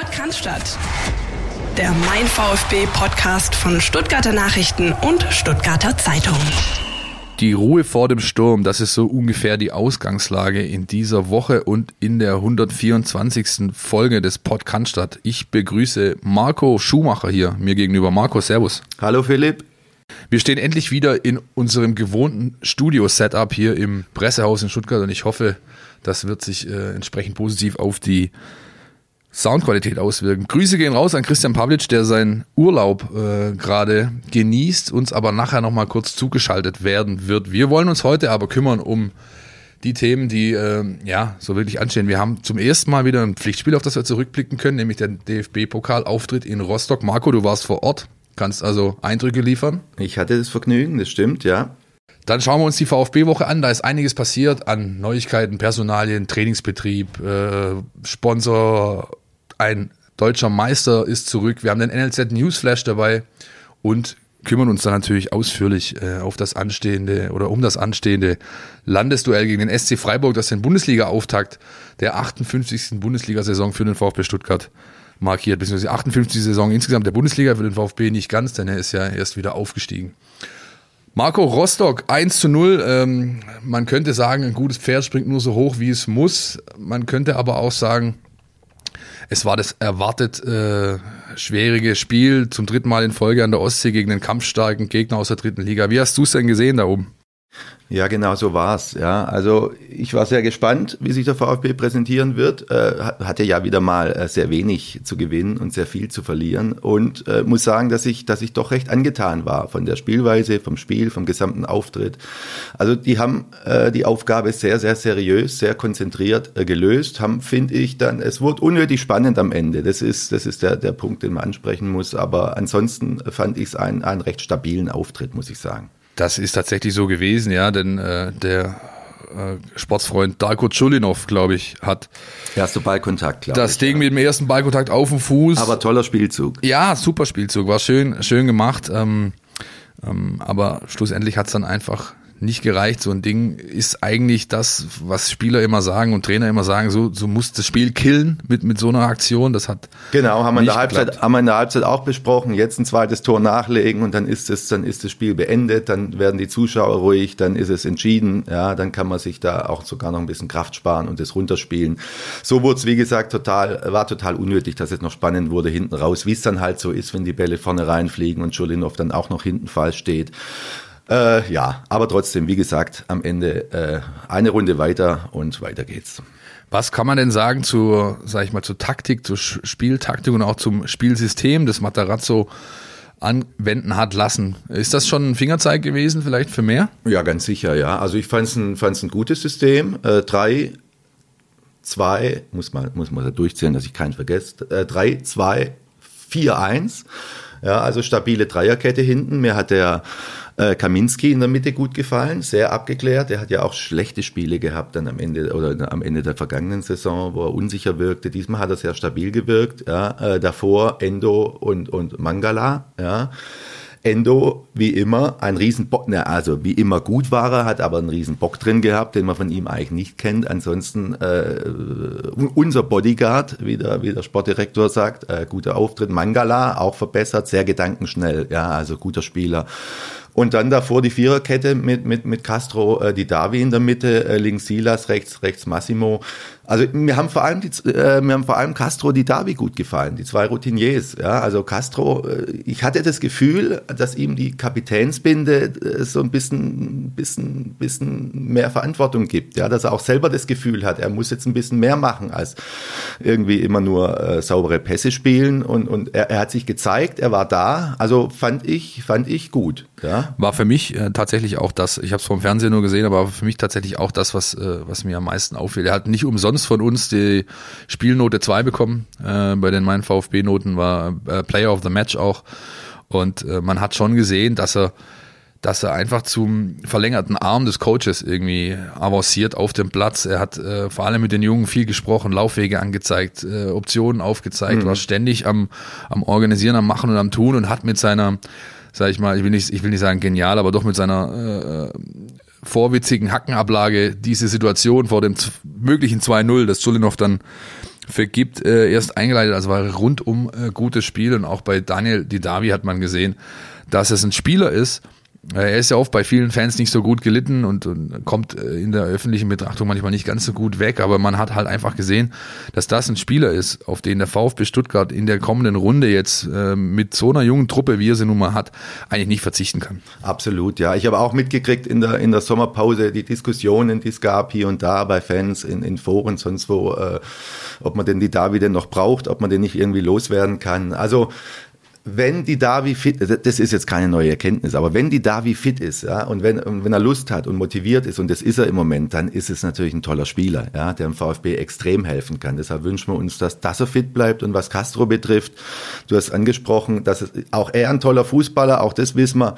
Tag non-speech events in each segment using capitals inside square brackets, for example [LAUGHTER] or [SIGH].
Podcast. Der Mein VfB Podcast von Stuttgarter Nachrichten und Stuttgarter Zeitung. Die Ruhe vor dem Sturm, das ist so ungefähr die Ausgangslage in dieser Woche und in der 124. Folge des Podcast. Ich begrüße Marco Schumacher hier mir gegenüber. Marco, Servus. Hallo Philipp. Wir stehen endlich wieder in unserem gewohnten Studio-Setup hier im Pressehaus in Stuttgart und ich hoffe, das wird sich äh, entsprechend positiv auf die Soundqualität auswirken. Grüße gehen raus an Christian Pavlic, der seinen Urlaub äh, gerade genießt, uns aber nachher nochmal kurz zugeschaltet werden wird. Wir wollen uns heute aber kümmern um die Themen, die äh, ja so wirklich anstehen. Wir haben zum ersten Mal wieder ein Pflichtspiel, auf das wir zurückblicken können, nämlich der DFB-Pokalauftritt in Rostock. Marco, du warst vor Ort, kannst also Eindrücke liefern. Ich hatte das Vergnügen, das stimmt, ja. Dann schauen wir uns die VfB-Woche an. Da ist einiges passiert an Neuigkeiten, Personalien, Trainingsbetrieb, äh, Sponsor, ein deutscher Meister ist zurück. Wir haben den NLZ Newsflash dabei und kümmern uns dann natürlich ausführlich äh, auf das anstehende oder um das anstehende Landesduell gegen den SC Freiburg, das den Bundesliga-Auftakt der 58. Bundesliga-Saison für den VfB Stuttgart markiert, beziehungsweise 58. Saison insgesamt der Bundesliga für den VfB nicht ganz, denn er ist ja erst wieder aufgestiegen. Marco Rostock 1 zu 0. Ähm, man könnte sagen, ein gutes Pferd springt nur so hoch, wie es muss. Man könnte aber auch sagen, es war das erwartet äh, schwierige Spiel zum dritten Mal in Folge an der Ostsee gegen den kampfstarken Gegner aus der dritten Liga. Wie hast du es denn gesehen da oben? Ja, genau so war's. Ja, also ich war sehr gespannt, wie sich der VfB präsentieren wird. Äh, hatte ja wieder mal äh, sehr wenig zu gewinnen und sehr viel zu verlieren und äh, muss sagen, dass ich, dass ich doch recht angetan war von der Spielweise, vom Spiel, vom gesamten Auftritt. Also die haben äh, die Aufgabe sehr, sehr seriös, sehr konzentriert äh, gelöst. Haben, finde ich, dann es wurde unnötig spannend am Ende. Das ist, das ist der der Punkt, den man ansprechen muss. Aber ansonsten fand ich es einen, einen recht stabilen Auftritt, muss ich sagen. Das ist tatsächlich so gewesen, ja, denn äh, der äh, Sportsfreund Darko Chulinov, glaube ich, hat erste Ballkontakt, glaube das ich, Ding ja. mit dem ersten Ballkontakt auf dem Fuß. Aber toller Spielzug. Ja, super Spielzug, war schön, schön gemacht. Ähm, ähm, aber schlussendlich hat es dann einfach nicht gereicht. So ein Ding ist eigentlich das, was Spieler immer sagen und Trainer immer sagen, so, so muss das Spiel killen mit, mit so einer Aktion. Das hat. Genau, haben wir, in der Halbzeit, haben wir in der Halbzeit auch besprochen. Jetzt ein zweites Tor nachlegen und dann ist es, dann ist das Spiel beendet, dann werden die Zuschauer ruhig, dann ist es entschieden. Ja, dann kann man sich da auch sogar noch ein bisschen Kraft sparen und das runterspielen. So wurde es, wie gesagt, total, war total unnötig, dass es noch spannend wurde hinten raus, wie es dann halt so ist, wenn die Bälle vorne reinfliegen und Schulinov dann auch noch hinten falsch steht. Äh, ja, aber trotzdem, wie gesagt, am Ende äh, eine Runde weiter und weiter geht's. Was kann man denn sagen zur, sag ich mal, zur Taktik, zur Spieltaktik und auch zum Spielsystem, das Matarazzo anwenden hat lassen? Ist das schon ein Fingerzeig gewesen, vielleicht für mehr? Ja, ganz sicher, ja. Also ich fand es ein, fand's ein gutes System. Äh, drei, zwei, muss man, muss man da durchzählen, dass ich keinen vergesse. Äh, drei, zwei, vier, eins. Ja, also stabile Dreierkette hinten. Mir hat der äh, Kaminski in der Mitte gut gefallen, sehr abgeklärt. Er hat ja auch schlechte Spiele gehabt dann am Ende oder am Ende der vergangenen Saison, wo er unsicher wirkte. Diesmal hat er sehr stabil gewirkt. Ja, äh, davor Endo und und Mangala. Ja. Endo, wie immer, ein Riesenbock, ne, also wie immer gut war er, hat aber einen Riesenbock drin gehabt, den man von ihm eigentlich nicht kennt. Ansonsten äh, unser Bodyguard, wie der, wie der Sportdirektor sagt, äh, guter Auftritt. Mangala auch verbessert, sehr gedankenschnell, ja, also guter Spieler. Und dann davor die Viererkette mit, mit, mit Castro, äh, die Davi in der Mitte, äh, links Silas, rechts, rechts Massimo. Also mir haben vor allem die, äh, mir haben vor allem Castro die Davi gut gefallen, die zwei Routiniers. Ja, also Castro, äh, ich hatte das Gefühl, dass ihm die Kapitänsbinde äh, so ein bisschen, bisschen, bisschen mehr Verantwortung gibt. Ja, dass er auch selber das Gefühl hat, er muss jetzt ein bisschen mehr machen als irgendwie immer nur äh, saubere Pässe spielen. Und, und er, er hat sich gezeigt, er war da. Also fand ich, fand ich gut. Ja. War für mich äh, tatsächlich auch das. Ich habe es vom Fernsehen nur gesehen, aber für mich tatsächlich auch das, was äh, was mir am meisten auffiel. Er hat nicht umsonst Jungs von uns die Spielnote 2 bekommen. Äh, bei den meinen VfB-Noten war äh, Player of the Match auch. Und äh, man hat schon gesehen, dass er dass er einfach zum verlängerten Arm des Coaches irgendwie avanciert auf dem Platz. Er hat äh, vor allem mit den Jungen viel gesprochen, Laufwege angezeigt, äh, Optionen aufgezeigt, mhm. war ständig am, am Organisieren, am Machen und am Tun und hat mit seiner, sag ich mal, ich will nicht, ich will nicht sagen genial, aber doch mit seiner äh, vorwitzigen Hackenablage diese Situation vor dem möglichen 2-0, das Zulinov dann vergibt, äh, erst eingeleitet. Also war rundum äh, gutes Spiel und auch bei Daniel Didavi hat man gesehen, dass es ein Spieler ist, er ist ja oft bei vielen Fans nicht so gut gelitten und, und, kommt äh, in der öffentlichen Betrachtung manchmal nicht ganz so gut weg, aber man hat halt einfach gesehen, dass das ein Spieler ist, auf den der VfB Stuttgart in der kommenden Runde jetzt äh, mit so einer jungen Truppe, wie er sie nun mal hat, eigentlich nicht verzichten kann. Absolut, ja. Ich habe auch mitgekriegt in der, in der Sommerpause die Diskussionen, die es gab hier und da bei Fans in, in Foren, sonst wo, äh, ob man denn die David denn noch braucht, ob man den nicht irgendwie loswerden kann. Also wenn die Davi fit, das ist jetzt keine neue Erkenntnis, aber wenn die Davi fit ist, ja, und wenn, wenn er Lust hat und motiviert ist, und das ist er im Moment, dann ist es natürlich ein toller Spieler, ja, der im VfB extrem helfen kann. Deshalb wünschen wir uns, dass, dass er fit bleibt. Und was Castro betrifft, du hast angesprochen, dass es, auch er ein toller Fußballer, auch das wissen wir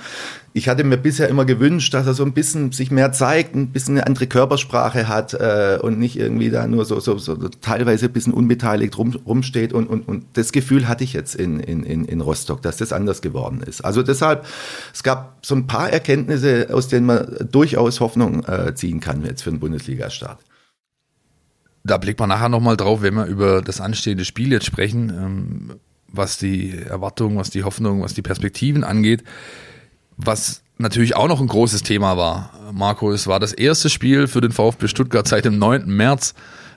ich hatte mir bisher immer gewünscht, dass er so ein bisschen sich mehr zeigt, ein bisschen eine andere Körpersprache hat äh, und nicht irgendwie da nur so, so, so teilweise ein bisschen unbeteiligt rum, rumsteht. Und, und, und das Gefühl hatte ich jetzt in, in, in Rostock, dass das anders geworden ist. Also deshalb, es gab so ein paar Erkenntnisse, aus denen man durchaus Hoffnung äh, ziehen kann jetzt für den Bundesliga-Start. Da blickt man nachher nochmal drauf, wenn wir über das anstehende Spiel jetzt sprechen, ähm, was die Erwartungen, was die Hoffnung, was die Perspektiven angeht. Was natürlich auch noch ein großes Thema war, Marco, es war das erste Spiel für den VfB Stuttgart seit dem 9. März.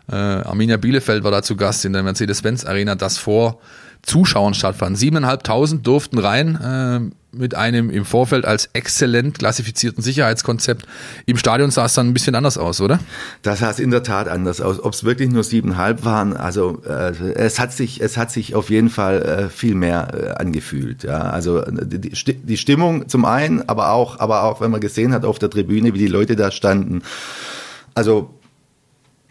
Äh, Arminia Bielefeld war da zu Gast in der Mercedes-Benz Arena, das vor Zuschauern stattfand. 7.500 durften rein äh, mit einem im Vorfeld als exzellent klassifizierten Sicherheitskonzept. Im Stadion sah es dann ein bisschen anders aus, oder? Das sah es in der Tat anders aus. Ob es wirklich nur siebeneinhalb waren, also äh, es hat sich, es hat sich auf jeden Fall äh, viel mehr äh, angefühlt. Ja, also die, die Stimmung zum einen, aber auch, aber auch, wenn man gesehen hat auf der Tribüne, wie die Leute da standen. Also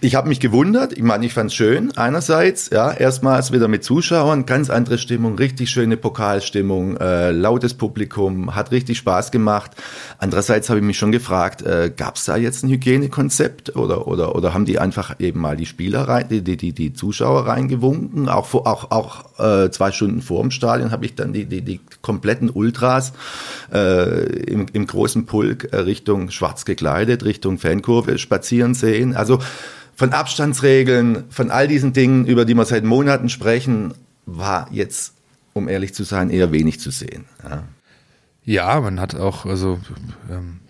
ich habe mich gewundert, ich meine, ich fand es schön, einerseits, ja, erstmals wieder mit Zuschauern, ganz andere Stimmung, richtig schöne Pokalstimmung, äh, lautes Publikum, hat richtig Spaß gemacht. Andererseits habe ich mich schon gefragt, äh, gab es da jetzt ein Hygienekonzept oder, oder, oder haben die einfach eben mal die Spieler rein, die, die, die Zuschauer reingewunken? Auch, vor, auch, auch äh, zwei Stunden vor dem Stadion habe ich dann die, die, die kompletten Ultras äh, im, im großen Pulk äh, Richtung schwarz gekleidet, Richtung Fankurve spazieren sehen. Also von Abstandsregeln, von all diesen Dingen, über die wir seit Monaten sprechen, war jetzt, um ehrlich zu sein, eher wenig zu sehen. Ja, ja man hat auch, also ähm,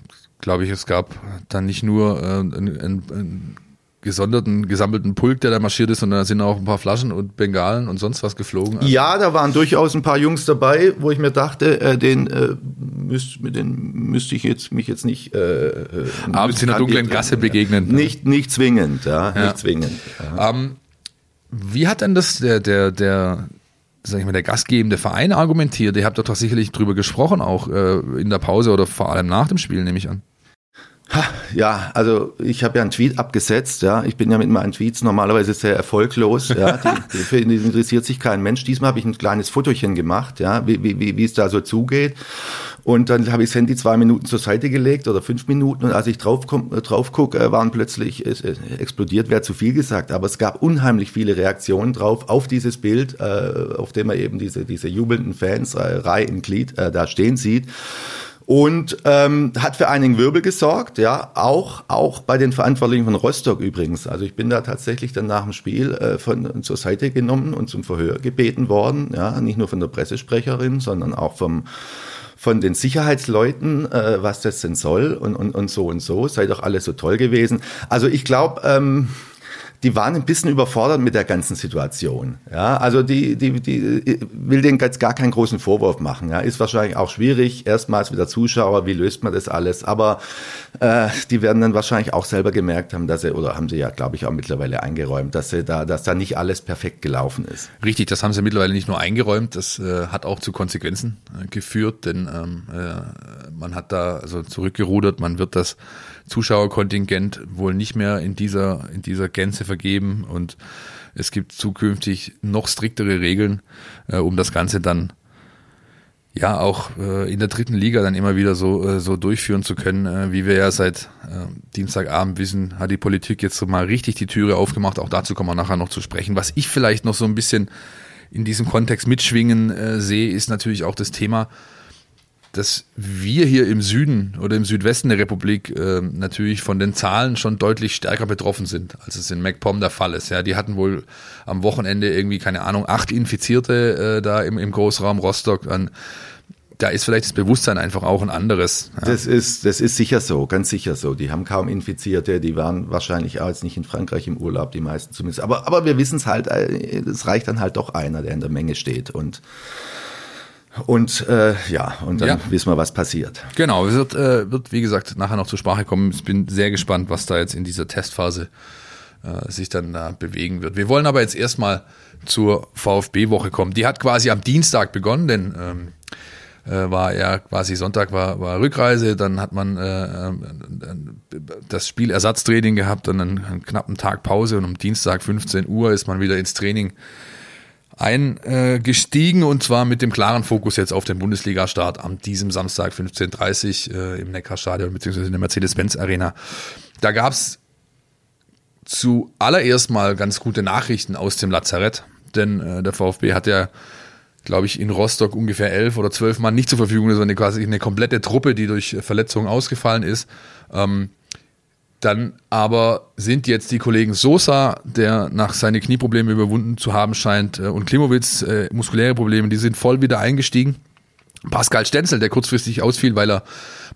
glaube ich, es gab dann nicht nur äh, ein, ein, ein gesonderten, gesammelten Pulk, der da marschiert ist, sondern da sind auch ein paar Flaschen und Bengalen und sonst was geflogen. Also ja, da waren durchaus ein paar Jungs dabei, wo ich mir dachte, äh, den, äh, müsst, mit den müsste ich jetzt mich jetzt nicht äh, äh abends in der dunklen Gasse begegnen. Nicht, nicht zwingend, ja, ja. nicht zwingend. Ja. Ähm, wie hat denn das der der der sag ich mal, der gastgebende Verein argumentiert? Ihr habt doch sicherlich drüber gesprochen, auch äh, in der Pause oder vor allem nach dem Spiel, nehme ich an. Ja, also ich habe ja einen Tweet abgesetzt, ja. Ich bin ja mit meinen Tweets normalerweise sehr erfolglos, ja. Die, für die interessiert sich kein Mensch. Diesmal habe ich ein kleines Fotochen gemacht, ja, wie, wie, wie es da so zugeht. Und dann habe ich das Handy zwei Minuten zur Seite gelegt oder fünf Minuten und als ich drauf, komm, drauf gucke, äh, waren plötzlich, es, es explodiert wäre zu viel gesagt, aber es gab unheimlich viele Reaktionen drauf auf dieses Bild, äh, auf dem man eben diese, diese jubelnden Fans, äh, Reihe im Glied, äh, da stehen sieht und ähm, hat für einigen Wirbel gesorgt, ja, auch auch bei den Verantwortlichen von Rostock übrigens. Also ich bin da tatsächlich dann nach dem Spiel äh, von zur Seite genommen und zum Verhör gebeten worden, ja, nicht nur von der Pressesprecherin, sondern auch vom von den Sicherheitsleuten, äh, was das denn soll und, und, und so und so. Sei doch alles so toll gewesen. Also ich glaube, ähm, die waren ein bisschen überfordert mit der ganzen Situation. Ja, also die, die, die will denen jetzt gar keinen großen Vorwurf machen. Ja, ist wahrscheinlich auch schwierig. Erstmals wieder Zuschauer, wie löst man das alles? Aber äh, die werden dann wahrscheinlich auch selber gemerkt haben, dass sie, oder haben sie ja, glaube ich, auch mittlerweile eingeräumt, dass sie da, dass da nicht alles perfekt gelaufen ist. Richtig, das haben sie mittlerweile nicht nur eingeräumt, das äh, hat auch zu Konsequenzen äh, geführt, denn ähm, äh, man hat da also zurückgerudert, man wird das Zuschauerkontingent wohl nicht mehr in dieser, in dieser Gänze vergeben und es gibt zukünftig noch striktere Regeln, äh, um das Ganze dann ja auch äh, in der dritten Liga dann immer wieder so, äh, so durchführen zu können. Äh, wie wir ja seit äh, Dienstagabend wissen, hat die Politik jetzt so mal richtig die Türe aufgemacht. Auch dazu kommen wir nachher noch zu sprechen. Was ich vielleicht noch so ein bisschen in diesem Kontext mitschwingen äh, sehe, ist natürlich auch das Thema, dass wir hier im Süden oder im Südwesten der Republik äh, natürlich von den Zahlen schon deutlich stärker betroffen sind, als es in MacPom der Fall ist. Ja, die hatten wohl am Wochenende irgendwie, keine Ahnung, acht Infizierte äh, da im, im Großraum Rostock. An, da ist vielleicht das Bewusstsein einfach auch ein anderes. Ja. Das ist, das ist sicher so, ganz sicher so. Die haben kaum Infizierte, die waren wahrscheinlich auch jetzt nicht in Frankreich im Urlaub, die meisten zumindest. Aber, aber wir wissen es halt, äh, es reicht dann halt doch einer, der in der Menge steht und und äh, ja, und dann ja. wissen wir, was passiert. Genau, es wird, äh, wird, wie gesagt, nachher noch zur Sprache kommen. Ich bin sehr gespannt, was da jetzt in dieser Testphase äh, sich dann da bewegen wird. Wir wollen aber jetzt erstmal zur VfB-Woche kommen. Die hat quasi am Dienstag begonnen, denn ähm, äh, war ja quasi Sonntag war, war Rückreise, dann hat man äh, äh das Spiel Ersatztraining gehabt und einen, einen knappen Tag Pause und um Dienstag 15 Uhr ist man wieder ins Training eingestiegen und zwar mit dem klaren Fokus jetzt auf den Bundesliga-Start am diesem Samstag 15.30 äh, im Neckarstadion beziehungsweise in der Mercedes-Benz-Arena. Da gab's zuallererst mal ganz gute Nachrichten aus dem Lazarett, denn äh, der VfB hat ja, glaube ich, in Rostock ungefähr elf oder zwölf Mann nicht zur Verfügung, sondern quasi eine komplette Truppe, die durch Verletzungen ausgefallen ist. Ähm, dann aber sind jetzt die Kollegen Sosa, der nach seine Knieprobleme überwunden zu haben scheint, äh, und Klimowitz, äh, muskuläre Probleme, die sind voll wieder eingestiegen. Pascal Stenzel, der kurzfristig ausfiel, weil er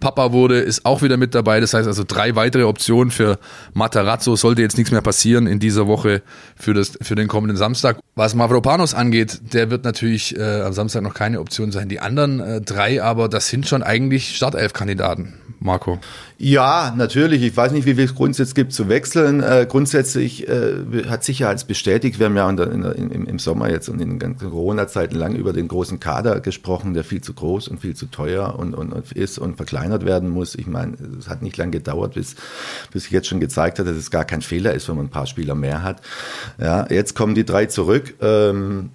Papa wurde, ist auch wieder mit dabei. Das heißt also drei weitere Optionen für Matarazzo. Sollte jetzt nichts mehr passieren in dieser Woche für, das, für den kommenden Samstag. Was Mavropanos angeht, der wird natürlich äh, am Samstag noch keine Option sein. Die anderen äh, drei aber, das sind schon eigentlich Startelf-Kandidaten. Marco? Ja, natürlich. Ich weiß nicht, wie viel es gibt zu wechseln. Äh, grundsätzlich äh, hat Sicherheit bestätigt. Wir haben ja in der, in im, Sommer jetzt und in den ganzen Corona-Zeiten lang über den großen Kader gesprochen, der viel zu groß und viel zu teuer und, und, und ist und verkleinert werden muss. Ich meine, es hat nicht lange gedauert, bis, bis sich jetzt schon gezeigt hat, dass es gar kein Fehler ist, wenn man ein paar Spieler mehr hat. Ja, jetzt kommen die drei zurück. Ähm,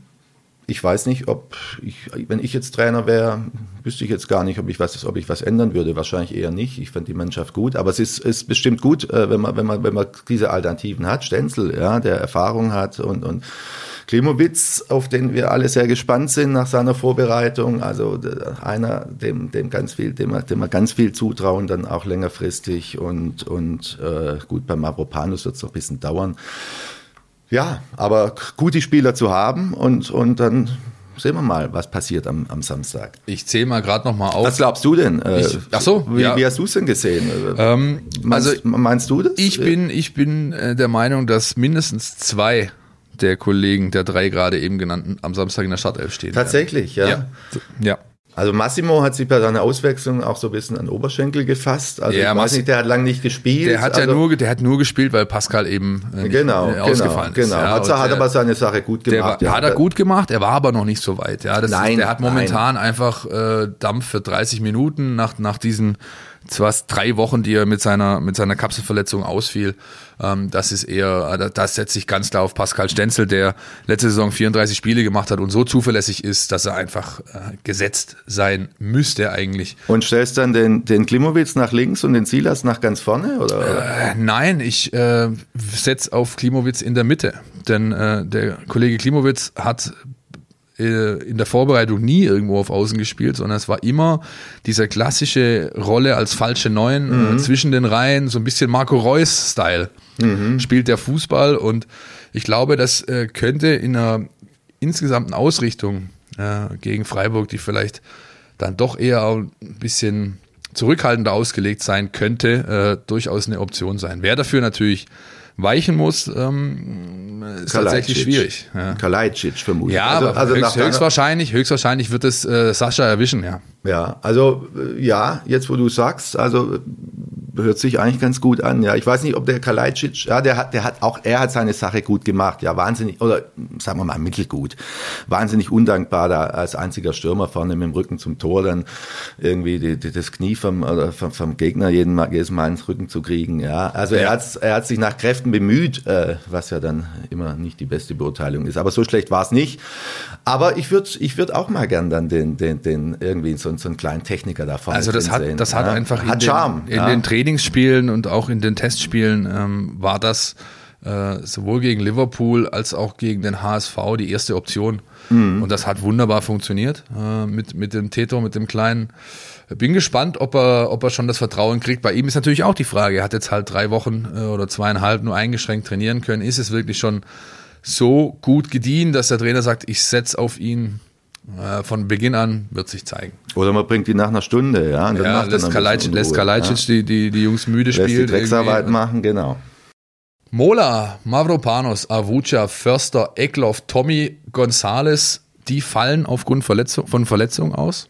ich weiß nicht, ob ich, wenn ich jetzt Trainer wäre, wüsste ich jetzt gar nicht, ob ich was, ob ich was ändern würde. Wahrscheinlich eher nicht. Ich fand die Mannschaft gut, aber es ist, ist bestimmt gut, äh, wenn man, wenn man, wenn man diese Alternativen hat. Stenzel, ja, der Erfahrung hat und, und Klimowitz, auf den wir alle sehr gespannt sind nach seiner Vorbereitung. Also einer, dem, dem ganz viel, dem, dem wir ganz viel zutrauen, dann auch längerfristig und, und äh, gut, beim Mavropanus wird es noch ein bisschen dauern. Ja, aber gute Spieler zu haben und, und dann sehen wir mal, was passiert am, am Samstag. Ich zähle mal gerade noch mal auf. Was glaubst du denn? Äh, ich, ach so, wie, ja. wie hast du es denn gesehen? Ähm, meinst, also meinst du das? Ich bin, ich bin äh, der Meinung, dass mindestens zwei der Kollegen der drei gerade eben genannten am Samstag in der Startelf stehen. Tatsächlich, ja. Ja. ja. Also Massimo hat sich bei seiner Auswechslung auch so ein bisschen an Oberschenkel gefasst. Also ja, ich weiß nicht, der hat lange nicht gespielt. Der hat also, ja nur, der hat nur gespielt, weil Pascal eben äh, genau, äh, ausgefallen genau, ist. Genau, ja, hat, hat aber seine Sache gut gemacht. Der, ja. Hat er gut gemacht, er war aber noch nicht so weit. Ja, das nein, ist, der hat momentan nein. einfach äh, Dampf für 30 Minuten nach, nach diesen zwar drei Wochen, die er mit seiner, mit seiner Kapselverletzung ausfiel. Ähm, das ist eher, äh, das setzt sich ganz klar auf Pascal Stenzel, der letzte Saison 34 Spiele gemacht hat und so zuverlässig ist, dass er einfach äh, gesetzt sein müsste eigentlich. Und stellst dann den, den Klimowitz nach links und den Silas nach ganz vorne? Oder? Äh, nein, ich äh, setze auf Klimowitz in der Mitte. Denn äh, der Kollege Klimowitz hat in der Vorbereitung nie irgendwo auf Außen gespielt, sondern es war immer diese klassische Rolle als falsche Neun äh, mhm. äh, zwischen den Reihen, so ein bisschen Marco Reus-Style. Mhm. Spielt der Fußball und ich glaube, das äh, könnte in einer insgesamten Ausrichtung äh, gegen Freiburg, die vielleicht dann doch eher ein bisschen zurückhaltender ausgelegt sein könnte, äh, durchaus eine Option sein. Wer dafür natürlich weichen muss, ähm, ist Kalajdzic. tatsächlich schwierig. Ja. Kalajdzic vermutlich. Ja, also, aber also höchst, höchstwahrscheinlich, höchstwahrscheinlich wird es äh, Sascha erwischen, ja. Ja, also äh, ja, jetzt wo du sagst, also hört sich eigentlich ganz gut an. Ja, ich weiß nicht, ob der Kalajdzic, ja, der hat, der hat auch, er hat seine Sache gut gemacht. Ja, wahnsinnig oder sagen wir mal mittelgut, wahnsinnig undankbar da als einziger Stürmer vorne mit dem Rücken zum Tor dann irgendwie die, die, das Knie vom, oder vom, vom Gegner jeden Mal, jedes Mal ins Rücken zu kriegen. Ja, also ja. er hat, er hat sich nach Kräften bemüht, äh, was ja dann immer nicht die beste Beurteilung ist. Aber so schlecht war es nicht. Aber ich würde, ich würde auch mal gern dann den, den, den irgendwie so so einen kleinen Techniker da vorne Also das hat, sehen. das hat ja. einfach hat in, Charme, den, in ja. den Trainingsspielen und auch in den Testspielen ähm, war das äh, sowohl gegen Liverpool als auch gegen den HSV die erste Option. Mhm. Und das hat wunderbar funktioniert äh, mit, mit dem Teto, mit dem kleinen. Bin gespannt, ob er, ob er schon das Vertrauen kriegt. Bei ihm ist natürlich auch die Frage, er hat jetzt halt drei Wochen äh, oder zweieinhalb nur eingeschränkt trainieren können. Ist es wirklich schon so gut gediehen, dass der Trainer sagt, ich setze auf ihn von Beginn an wird sich zeigen. Oder man bringt die nach einer Stunde, ja. Und ja, lässt Kalajdzic, lässt Kalajdzic ja. die, die, die Jungs müde lässt spielen. die Drecksarbeit machen, genau. Mola, Mavropanos, Avuca, Förster, Eckloff, Tommy, Gonzales, die fallen aufgrund Verletzung, von Verletzungen aus.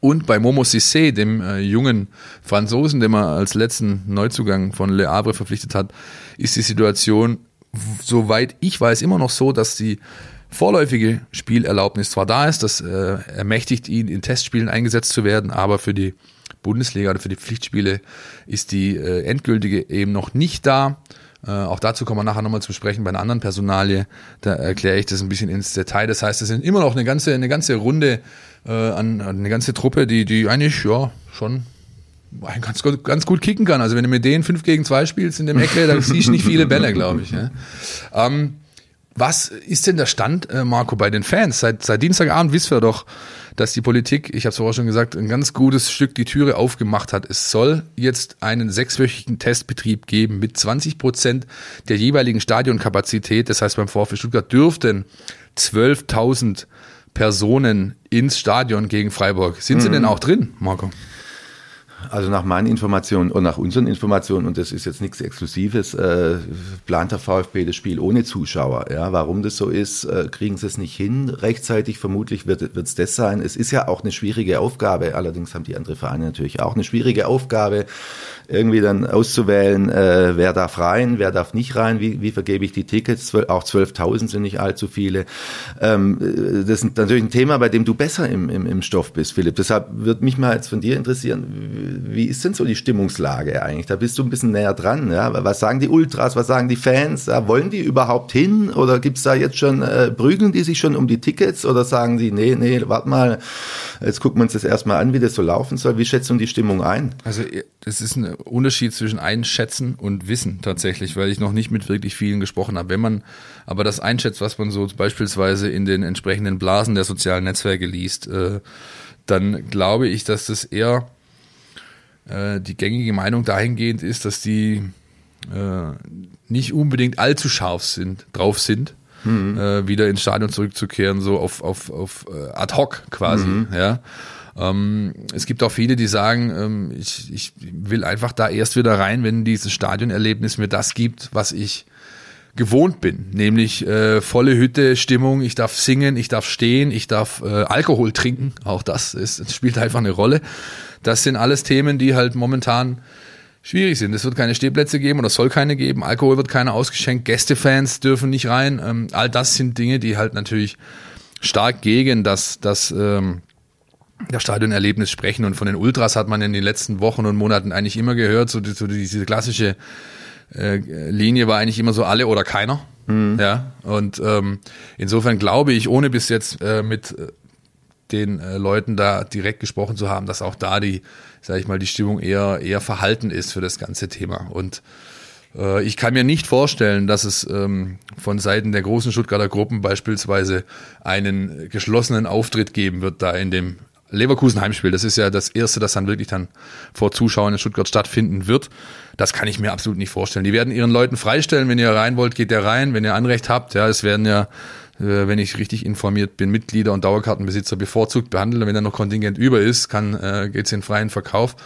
Und bei Momo Sissé, dem äh, jungen Franzosen, den man als letzten Neuzugang von Le Havre verpflichtet hat, ist die Situation, soweit ich weiß, immer noch so, dass die vorläufige Spielerlaubnis zwar da ist, das äh, ermächtigt ihn, in Testspielen eingesetzt zu werden, aber für die Bundesliga oder für die Pflichtspiele ist die äh, endgültige eben noch nicht da. Äh, auch dazu kommen wir nachher nochmal zu sprechen bei einer anderen Personalie. Da erkläre ich das ein bisschen ins Detail. Das heißt, es sind immer noch eine ganze, eine ganze Runde äh, an, eine ganze Truppe, die, die eigentlich ja schon ganz, ganz gut kicken kann. Also wenn du mit denen 5 gegen 2 spielst in dem Eckle, dann siehst du nicht viele Bälle, glaube ich. Ja. Ähm, was ist denn der Stand, äh, Marco, bei den Fans? Seit, seit Dienstagabend wissen wir doch, dass die Politik, ich habe es vorher schon gesagt, ein ganz gutes Stück die Türe aufgemacht hat. Es soll jetzt einen sechswöchigen Testbetrieb geben mit 20 Prozent der jeweiligen Stadionkapazität. Das heißt, beim VfB Stuttgart dürften 12.000 Personen ins Stadion gegen Freiburg. Sind sie mhm. denn auch drin, Marco? Also nach meinen Informationen und nach unseren Informationen, und das ist jetzt nichts Exklusives, äh, plant der VfB das Spiel ohne Zuschauer. Ja, warum das so ist, äh, kriegen sie es nicht hin rechtzeitig. Vermutlich wird es das sein. Es ist ja auch eine schwierige Aufgabe. Allerdings haben die anderen Vereine natürlich auch eine schwierige Aufgabe, irgendwie dann auszuwählen, äh, wer darf rein, wer darf nicht rein, wie, wie vergebe ich die Tickets. Auch 12.000 sind nicht allzu viele. Ähm, äh, das ist natürlich ein Thema, bei dem du besser im, im, im Stoff bist, Philipp. Deshalb würde mich mal jetzt von dir interessieren, wie ist denn so die Stimmungslage eigentlich? Da bist du ein bisschen näher dran. Ja? Was sagen die Ultras, was sagen die Fans? Ja, wollen die überhaupt hin? Oder gibt's da jetzt schon, äh, prügeln die sich schon um die Tickets? Oder sagen die, nee, nee, warte mal, jetzt gucken wir uns das erstmal an, wie das so laufen soll. Wie schätzt du die Stimmung ein? Also das ist ein Unterschied zwischen Einschätzen und Wissen tatsächlich, weil ich noch nicht mit wirklich vielen gesprochen habe. Wenn man aber das einschätzt, was man so beispielsweise in den entsprechenden Blasen der sozialen Netzwerke liest, äh, dann glaube ich, dass das eher äh, die gängige Meinung dahingehend ist, dass die äh, nicht unbedingt allzu scharf sind, drauf sind, mhm. äh, wieder ins Stadion zurückzukehren, so auf, auf, auf äh, ad hoc quasi. Mhm. Ja. Ähm, es gibt auch viele, die sagen, ähm, ich, ich will einfach da erst wieder rein, wenn dieses Stadionerlebnis mir das gibt, was ich gewohnt bin, nämlich äh, volle Hütte, Stimmung, ich darf singen, ich darf stehen, ich darf äh, Alkohol trinken, auch das, ist, das spielt einfach eine Rolle. Das sind alles Themen, die halt momentan schwierig sind. Es wird keine Stehplätze geben oder soll keine geben. Alkohol wird keiner ausgeschenkt. Gästefans dürfen nicht rein. Ähm, all das sind Dinge, die halt natürlich stark gegen das, das ähm, das Stadionerlebnis sprechen. Und von den Ultras hat man in den letzten Wochen und Monaten eigentlich immer gehört, so, die, so diese klassische äh, Linie war eigentlich immer so alle oder keiner. Mhm. Ja. Und ähm, insofern glaube ich, ohne bis jetzt äh, mit äh, den äh, Leuten da direkt gesprochen zu haben, dass auch da die, sage ich mal, die Stimmung eher eher verhalten ist für das ganze Thema. Und äh, ich kann mir nicht vorstellen, dass es ähm, von Seiten der großen Stuttgarter Gruppen beispielsweise einen geschlossenen Auftritt geben wird da in dem Leverkusen Heimspiel. Das ist ja das erste, das dann wirklich dann vor Zuschauern in Stuttgart stattfinden wird. Das kann ich mir absolut nicht vorstellen. Die werden ihren Leuten freistellen. Wenn ihr rein wollt, geht ihr rein. Wenn ihr Anrecht habt, ja, es werden ja wenn ich richtig informiert bin, Mitglieder und Dauerkartenbesitzer bevorzugt behandelt. Und wenn dann noch Kontingent über ist, kann äh, geht's in freien Verkauf.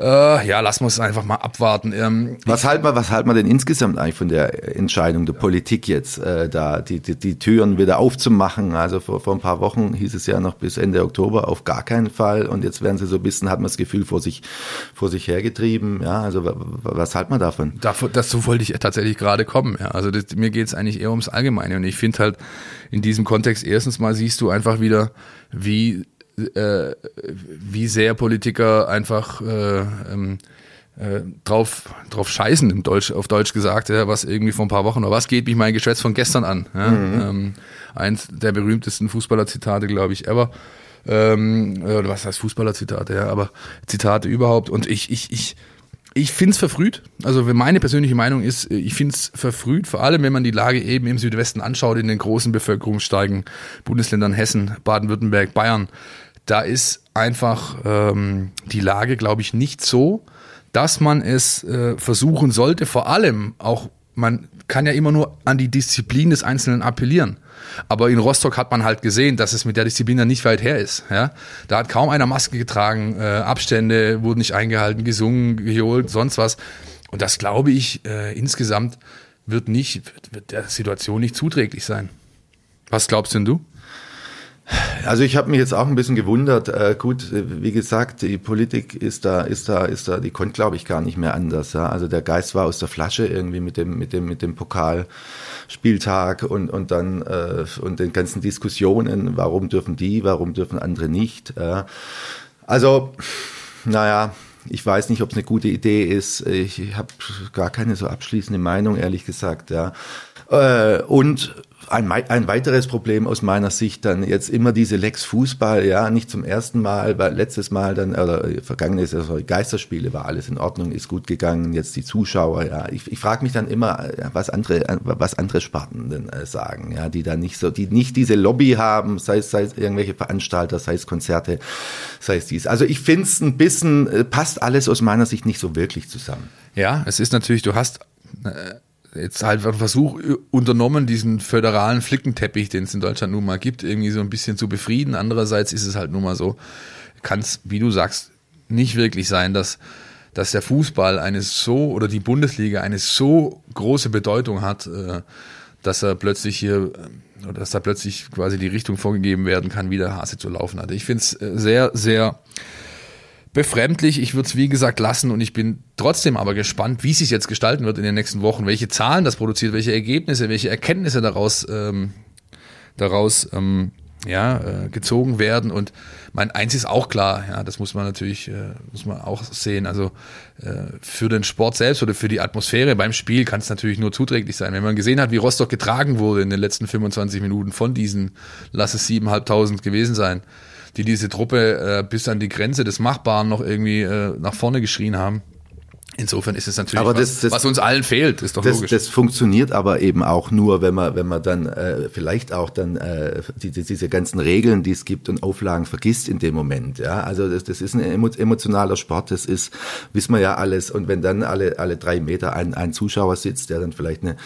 Äh, ja, lassen wir es einfach mal abwarten. Ähm, was halten wir, was halten wir denn insgesamt eigentlich von der Entscheidung der Politik jetzt, äh, da die, die, die Türen wieder aufzumachen? Also vor, vor ein paar Wochen hieß es ja noch bis Ende Oktober auf gar keinen Fall und jetzt werden sie so ein bisschen, hat man das Gefühl, vor sich, vor sich hergetrieben. Ja, also was halten wir davon? Davon, dazu wollte ich tatsächlich gerade kommen. Ja. Also das, mir geht es eigentlich eher ums Allgemeine und ich finde halt in diesem Kontext erstens mal siehst du einfach wieder, wie äh, wie sehr Politiker einfach äh, ähm, äh, drauf, drauf scheißen, im Deutsch, auf Deutsch gesagt, ja, was irgendwie vor ein paar Wochen oder was geht mich mein Geschwätz von gestern an. Ja? Mhm. Ähm, eins der berühmtesten Fußballer-Zitate, glaube ich, ever. Ähm, oder was heißt Fußballer-Zitate, ja, aber Zitate überhaupt. Und ich, ich, ich ich finde es verfrüht. Also meine persönliche Meinung ist, ich finde es verfrüht, vor allem wenn man die Lage eben im Südwesten anschaut, in den großen bevölkerungsstarken Bundesländern Hessen, Baden-Württemberg, Bayern. Da ist einfach ähm, die Lage, glaube ich, nicht so, dass man es äh, versuchen sollte. Vor allem auch, man kann ja immer nur an die Disziplin des Einzelnen appellieren. Aber in Rostock hat man halt gesehen, dass es mit der Disziplin dann nicht weit her ist. Ja? Da hat kaum einer Maske getragen, äh, Abstände wurden nicht eingehalten, gesungen, geholt, sonst was. Und das glaube ich äh, insgesamt wird nicht, wird, wird der Situation nicht zuträglich sein. Was glaubst denn du? Also ich habe mich jetzt auch ein bisschen gewundert. Äh, gut, wie gesagt, die Politik ist da, ist da, ist da, die konnte, glaube ich, gar nicht mehr anders. Ja? Also der Geist war aus der Flasche irgendwie mit dem, mit dem, mit dem Pokalspieltag und und dann äh, und den ganzen Diskussionen. Warum dürfen die? Warum dürfen andere nicht? Ja? Also, naja. Ich weiß nicht, ob es eine gute Idee ist. Ich, ich habe gar keine so abschließende Meinung, ehrlich gesagt. Ja. Äh, und ein, ein weiteres Problem aus meiner Sicht dann jetzt immer diese Lex Fußball, ja, nicht zum ersten Mal, weil letztes Mal dann, oder vergangenes Jahr, sorry, Geisterspiele war alles in Ordnung, ist gut gegangen, jetzt die Zuschauer, ja. Ich, ich frage mich dann immer, was andere, was andere Sparten denn äh, sagen, ja, die da nicht so, die nicht diese Lobby haben, sei es, sei es irgendwelche Veranstalter, sei es Konzerte, sei es dies. Also ich finde es ein bisschen, äh, passt alles aus meiner Sicht nicht so wirklich zusammen. Ja, es ist natürlich, du hast, äh jetzt halt einen Versuch unternommen, diesen föderalen Flickenteppich, den es in Deutschland nun mal gibt, irgendwie so ein bisschen zu befrieden. Andererseits ist es halt nun mal so, kann es, wie du sagst, nicht wirklich sein, dass, dass der Fußball eine so oder die Bundesliga eine so große Bedeutung hat, äh, dass er plötzlich hier äh, oder dass da plötzlich quasi die Richtung vorgegeben werden kann, wie der Hase zu laufen hat. Ich finde es äh, sehr, sehr befremdlich. Ich würde es wie gesagt lassen und ich bin trotzdem aber gespannt, wie es sich jetzt gestalten wird in den nächsten Wochen, welche Zahlen das produziert, welche Ergebnisse, welche Erkenntnisse daraus ähm, daraus ähm, ja äh, gezogen werden und mein eins ist auch klar, ja, das muss man natürlich äh, muss man auch sehen. Also äh, für den Sport selbst oder für die Atmosphäre beim Spiel kann es natürlich nur zuträglich sein. Wenn man gesehen hat, wie Rostock getragen wurde in den letzten 25 Minuten von diesen, lass es siebeneinhalbtausend gewesen sein, die diese Truppe äh, bis an die Grenze des Machbaren noch irgendwie äh, nach vorne geschrien haben. Insofern ist es natürlich aber das, was, das, was uns allen fehlt, ist doch das, logisch. Das funktioniert aber eben auch nur, wenn man, wenn man dann äh, vielleicht auch dann äh, die, die, diese ganzen Regeln, die es gibt und Auflagen vergisst in dem Moment. Ja, also das, das ist ein emotionaler Sport. Das ist, wissen wir ja alles. Und wenn dann alle alle drei Meter ein, ein Zuschauer sitzt, der dann vielleicht eine,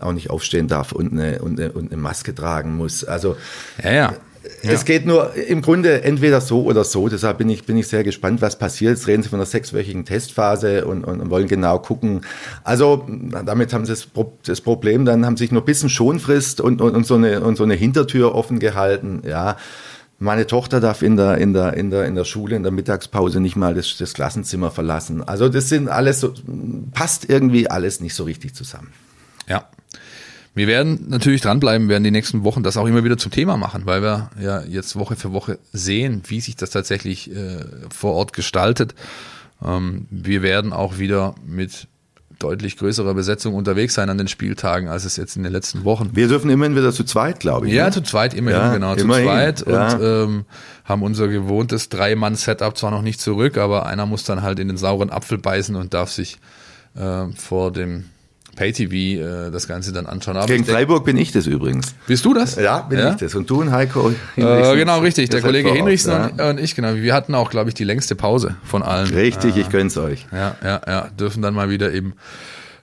auch nicht aufstehen darf und eine, und eine, und eine Maske tragen muss. Also ja, ja. Ja. Es geht nur im Grunde entweder so oder so. Deshalb bin ich, bin ich sehr gespannt, was passiert. Jetzt reden Sie von einer sechswöchigen Testphase und, und, und wollen genau gucken. Also damit haben Sie das, das Problem, dann haben Sie sich nur ein bisschen Schonfrist und, und, und, so eine, und so eine Hintertür offen gehalten. Ja. Meine Tochter darf in der, in der, in der, in der Schule, in der Mittagspause nicht mal das, das Klassenzimmer verlassen. Also das sind alles so, passt irgendwie alles nicht so richtig zusammen. Ja. Wir werden natürlich dranbleiben, werden die nächsten Wochen das auch immer wieder zum Thema machen, weil wir ja jetzt Woche für Woche sehen, wie sich das tatsächlich äh, vor Ort gestaltet. Ähm, wir werden auch wieder mit deutlich größerer Besetzung unterwegs sein an den Spieltagen, als es jetzt in den letzten Wochen. Wir dürfen immerhin wieder zu zweit, glaube ich. Ja, ne? zu zweit immerhin, ja, genau, immerhin, zu zweit ja. und ähm, haben unser gewohntes Drei-Mann-Setup zwar noch nicht zurück, aber einer muss dann halt in den sauren Apfel beißen und darf sich äh, vor dem Pay-TV äh, das Ganze dann anschauen. Aber Gegen Freiburg bin ich das übrigens. Bist du das? Ja, bin ja? ich das. Und du und Heiko äh, Genau, richtig. Der Kollege Hinrichsen ja. und, und, ich, genau. Wir hatten auch, glaube ich, die längste Pause von allen. Richtig, äh, ich gönn's euch. Ja, ja, ja. Dürfen dann mal wieder eben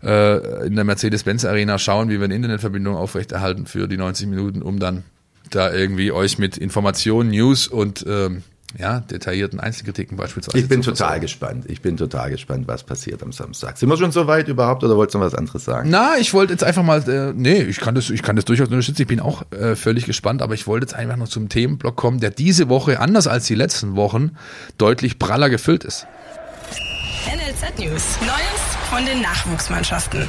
äh, in der Mercedes-Benz Arena schauen, wie wir eine Internetverbindung aufrechterhalten für die 90 Minuten, um dann da irgendwie euch mit Informationen, News und ähm, ja, detaillierten Einzelkritiken beispielsweise. Ich bin total sagen. gespannt. Ich bin total gespannt, was passiert am Samstag. Sind wir schon so weit überhaupt oder wolltest du noch was anderes sagen? Na, ich wollte jetzt einfach mal, äh, nee, ich kann das, ich kann das durchaus unterstützen. Ich bin auch äh, völlig gespannt, aber ich wollte jetzt einfach noch zum Themenblock kommen, der diese Woche, anders als die letzten Wochen, deutlich praller gefüllt ist. NLZ News. Neues von den Nachwuchsmannschaften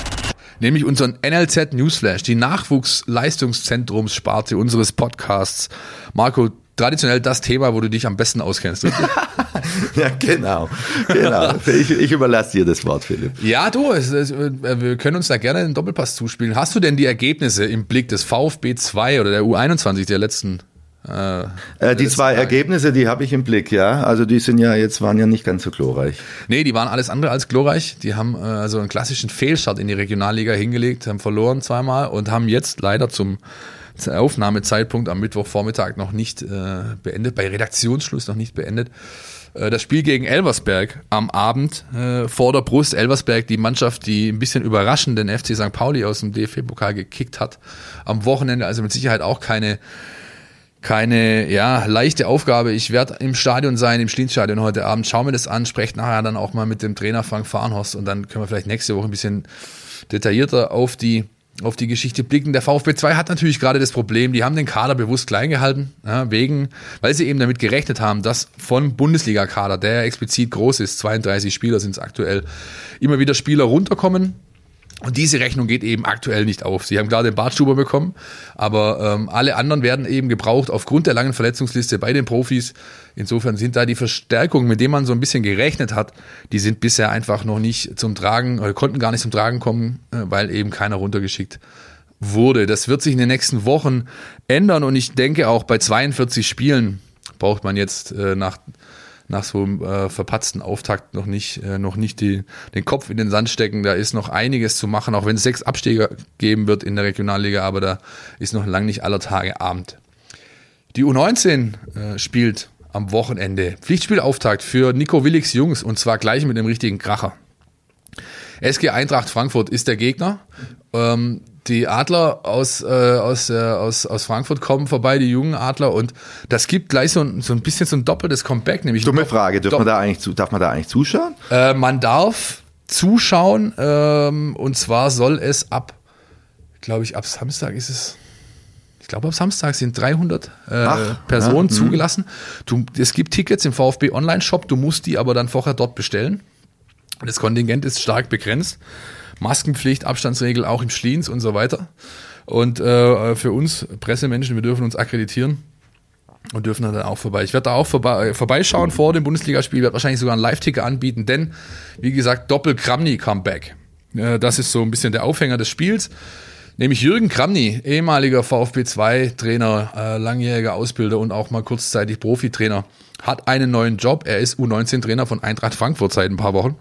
nämlich unseren NLZ Newsflash, die Nachwuchsleistungszentrumssparte unseres Podcasts. Marco, traditionell das Thema, wo du dich am besten auskennst. [LAUGHS] ja, genau. genau. Ich, ich, überlasse dir das Wort, Philipp. Ja, du, es, es, wir können uns da gerne einen Doppelpass zuspielen. Hast du denn die Ergebnisse im Blick des VfB 2 oder der U21 der letzten Äh, äh, die zwei Ergebnisse, die habe ich im Blick, ja. Also die sind ja jetzt waren ja nicht ganz so glorreich. Nee, die waren alles andere als glorreich. Die haben äh, also einen klassischen Fehlstart in die Regionalliga hingelegt, haben verloren zweimal und haben jetzt leider zum Aufnahmezeitpunkt am Mittwochvormittag noch nicht äh, beendet, bei Redaktionsschluss noch nicht beendet. Äh, das Spiel gegen Elversberg am Abend äh, vor der Brust. Elversberg, die Mannschaft, die ein bisschen überraschend den FC St. Pauli aus dem DFB-Pokal gekickt hat. Am Wochenende also mit Sicherheit auch keine keine ja leichte Aufgabe. Ich werde im Stadion sein, im Schlienstadion heute Abend. Schau mir das an, sprecht nachher dann auch mal mit dem Trainer Frank Farnhorst und dann können wir vielleicht nächste Woche ein bisschen detaillierter auf die auf die Geschichte blicken. Der VfB 2 hat natürlich gerade das Problem, die haben den Kader bewusst klein gehalten, ja, wegen, weil sie eben damit gerechnet haben, dass von Bundesliga-Kader, der explizit groß ist, 32 Spieler sind es aktuell, immer wieder Spieler runterkommen, und diese Rechnung geht eben aktuell nicht auf. Sie haben klar den Bartstuber bekommen, aber ähm, alle anderen werden eben gebraucht aufgrund der langen Verletzungsliste bei den Profis. Insofern sind da die Verstärkungen, mit denen man so ein bisschen gerechnet hat, die sind bisher einfach noch nicht zum Tragen, oder konnten gar nicht zum Tragen kommen, äh, weil eben keiner runtergeschickt wurde. Das wird sich in den nächsten Wochen ändern und ich denke auch bei 42 Spielen braucht man jetzt äh, nach nach so einem äh, verpatzten Auftakt noch nicht, äh, noch nicht die, den Kopf in den Sand stecken. Da ist noch einiges zu machen, auch wenn es sechs Absteiger geben wird in der Regionalliga, aber da ist noch lang nicht aller Tage Abend. Die U19 äh, spielt am Wochenende Pflichtspielauftakt für Nico Willigs Jungs und zwar gleich mit dem richtigen Kracher. SG Eintracht Frankfurt ist der Gegner. Ähm, die Adler aus, äh, aus, äh, aus, aus Frankfurt kommen vorbei, die jungen Adler, und das gibt gleich so ein, so ein bisschen so ein doppeltes Comeback. Nämlich Dumme Frage, darf man, da eigentlich, darf man da eigentlich zuschauen? Äh, man darf zuschauen, ähm, und zwar soll es ab, glaube ich, ab Samstag ist es ich glaube, ab Samstag sind 300 äh, Ach, Personen ja, mhm. zugelassen. Du, es gibt Tickets im VfB Online-Shop, du musst die aber dann vorher dort bestellen. Das Kontingent ist stark begrenzt. Maskenpflicht, Abstandsregel auch im Schliens und so weiter. Und äh, für uns Pressemenschen, wir dürfen uns akkreditieren und dürfen dann auch vorbei. Ich werde da auch vorbei, äh, vorbeischauen vor dem Bundesligaspiel, werde wahrscheinlich sogar einen Live-Ticker anbieten, denn wie gesagt, Doppel-Kramny-Comeback. Äh, das ist so ein bisschen der Aufhänger des Spiels. Nämlich Jürgen Kramny, ehemaliger VfB 2-Trainer, äh, langjähriger Ausbilder und auch mal kurzzeitig Profitrainer, hat einen neuen Job. Er ist U19-Trainer von Eintracht Frankfurt seit ein paar Wochen.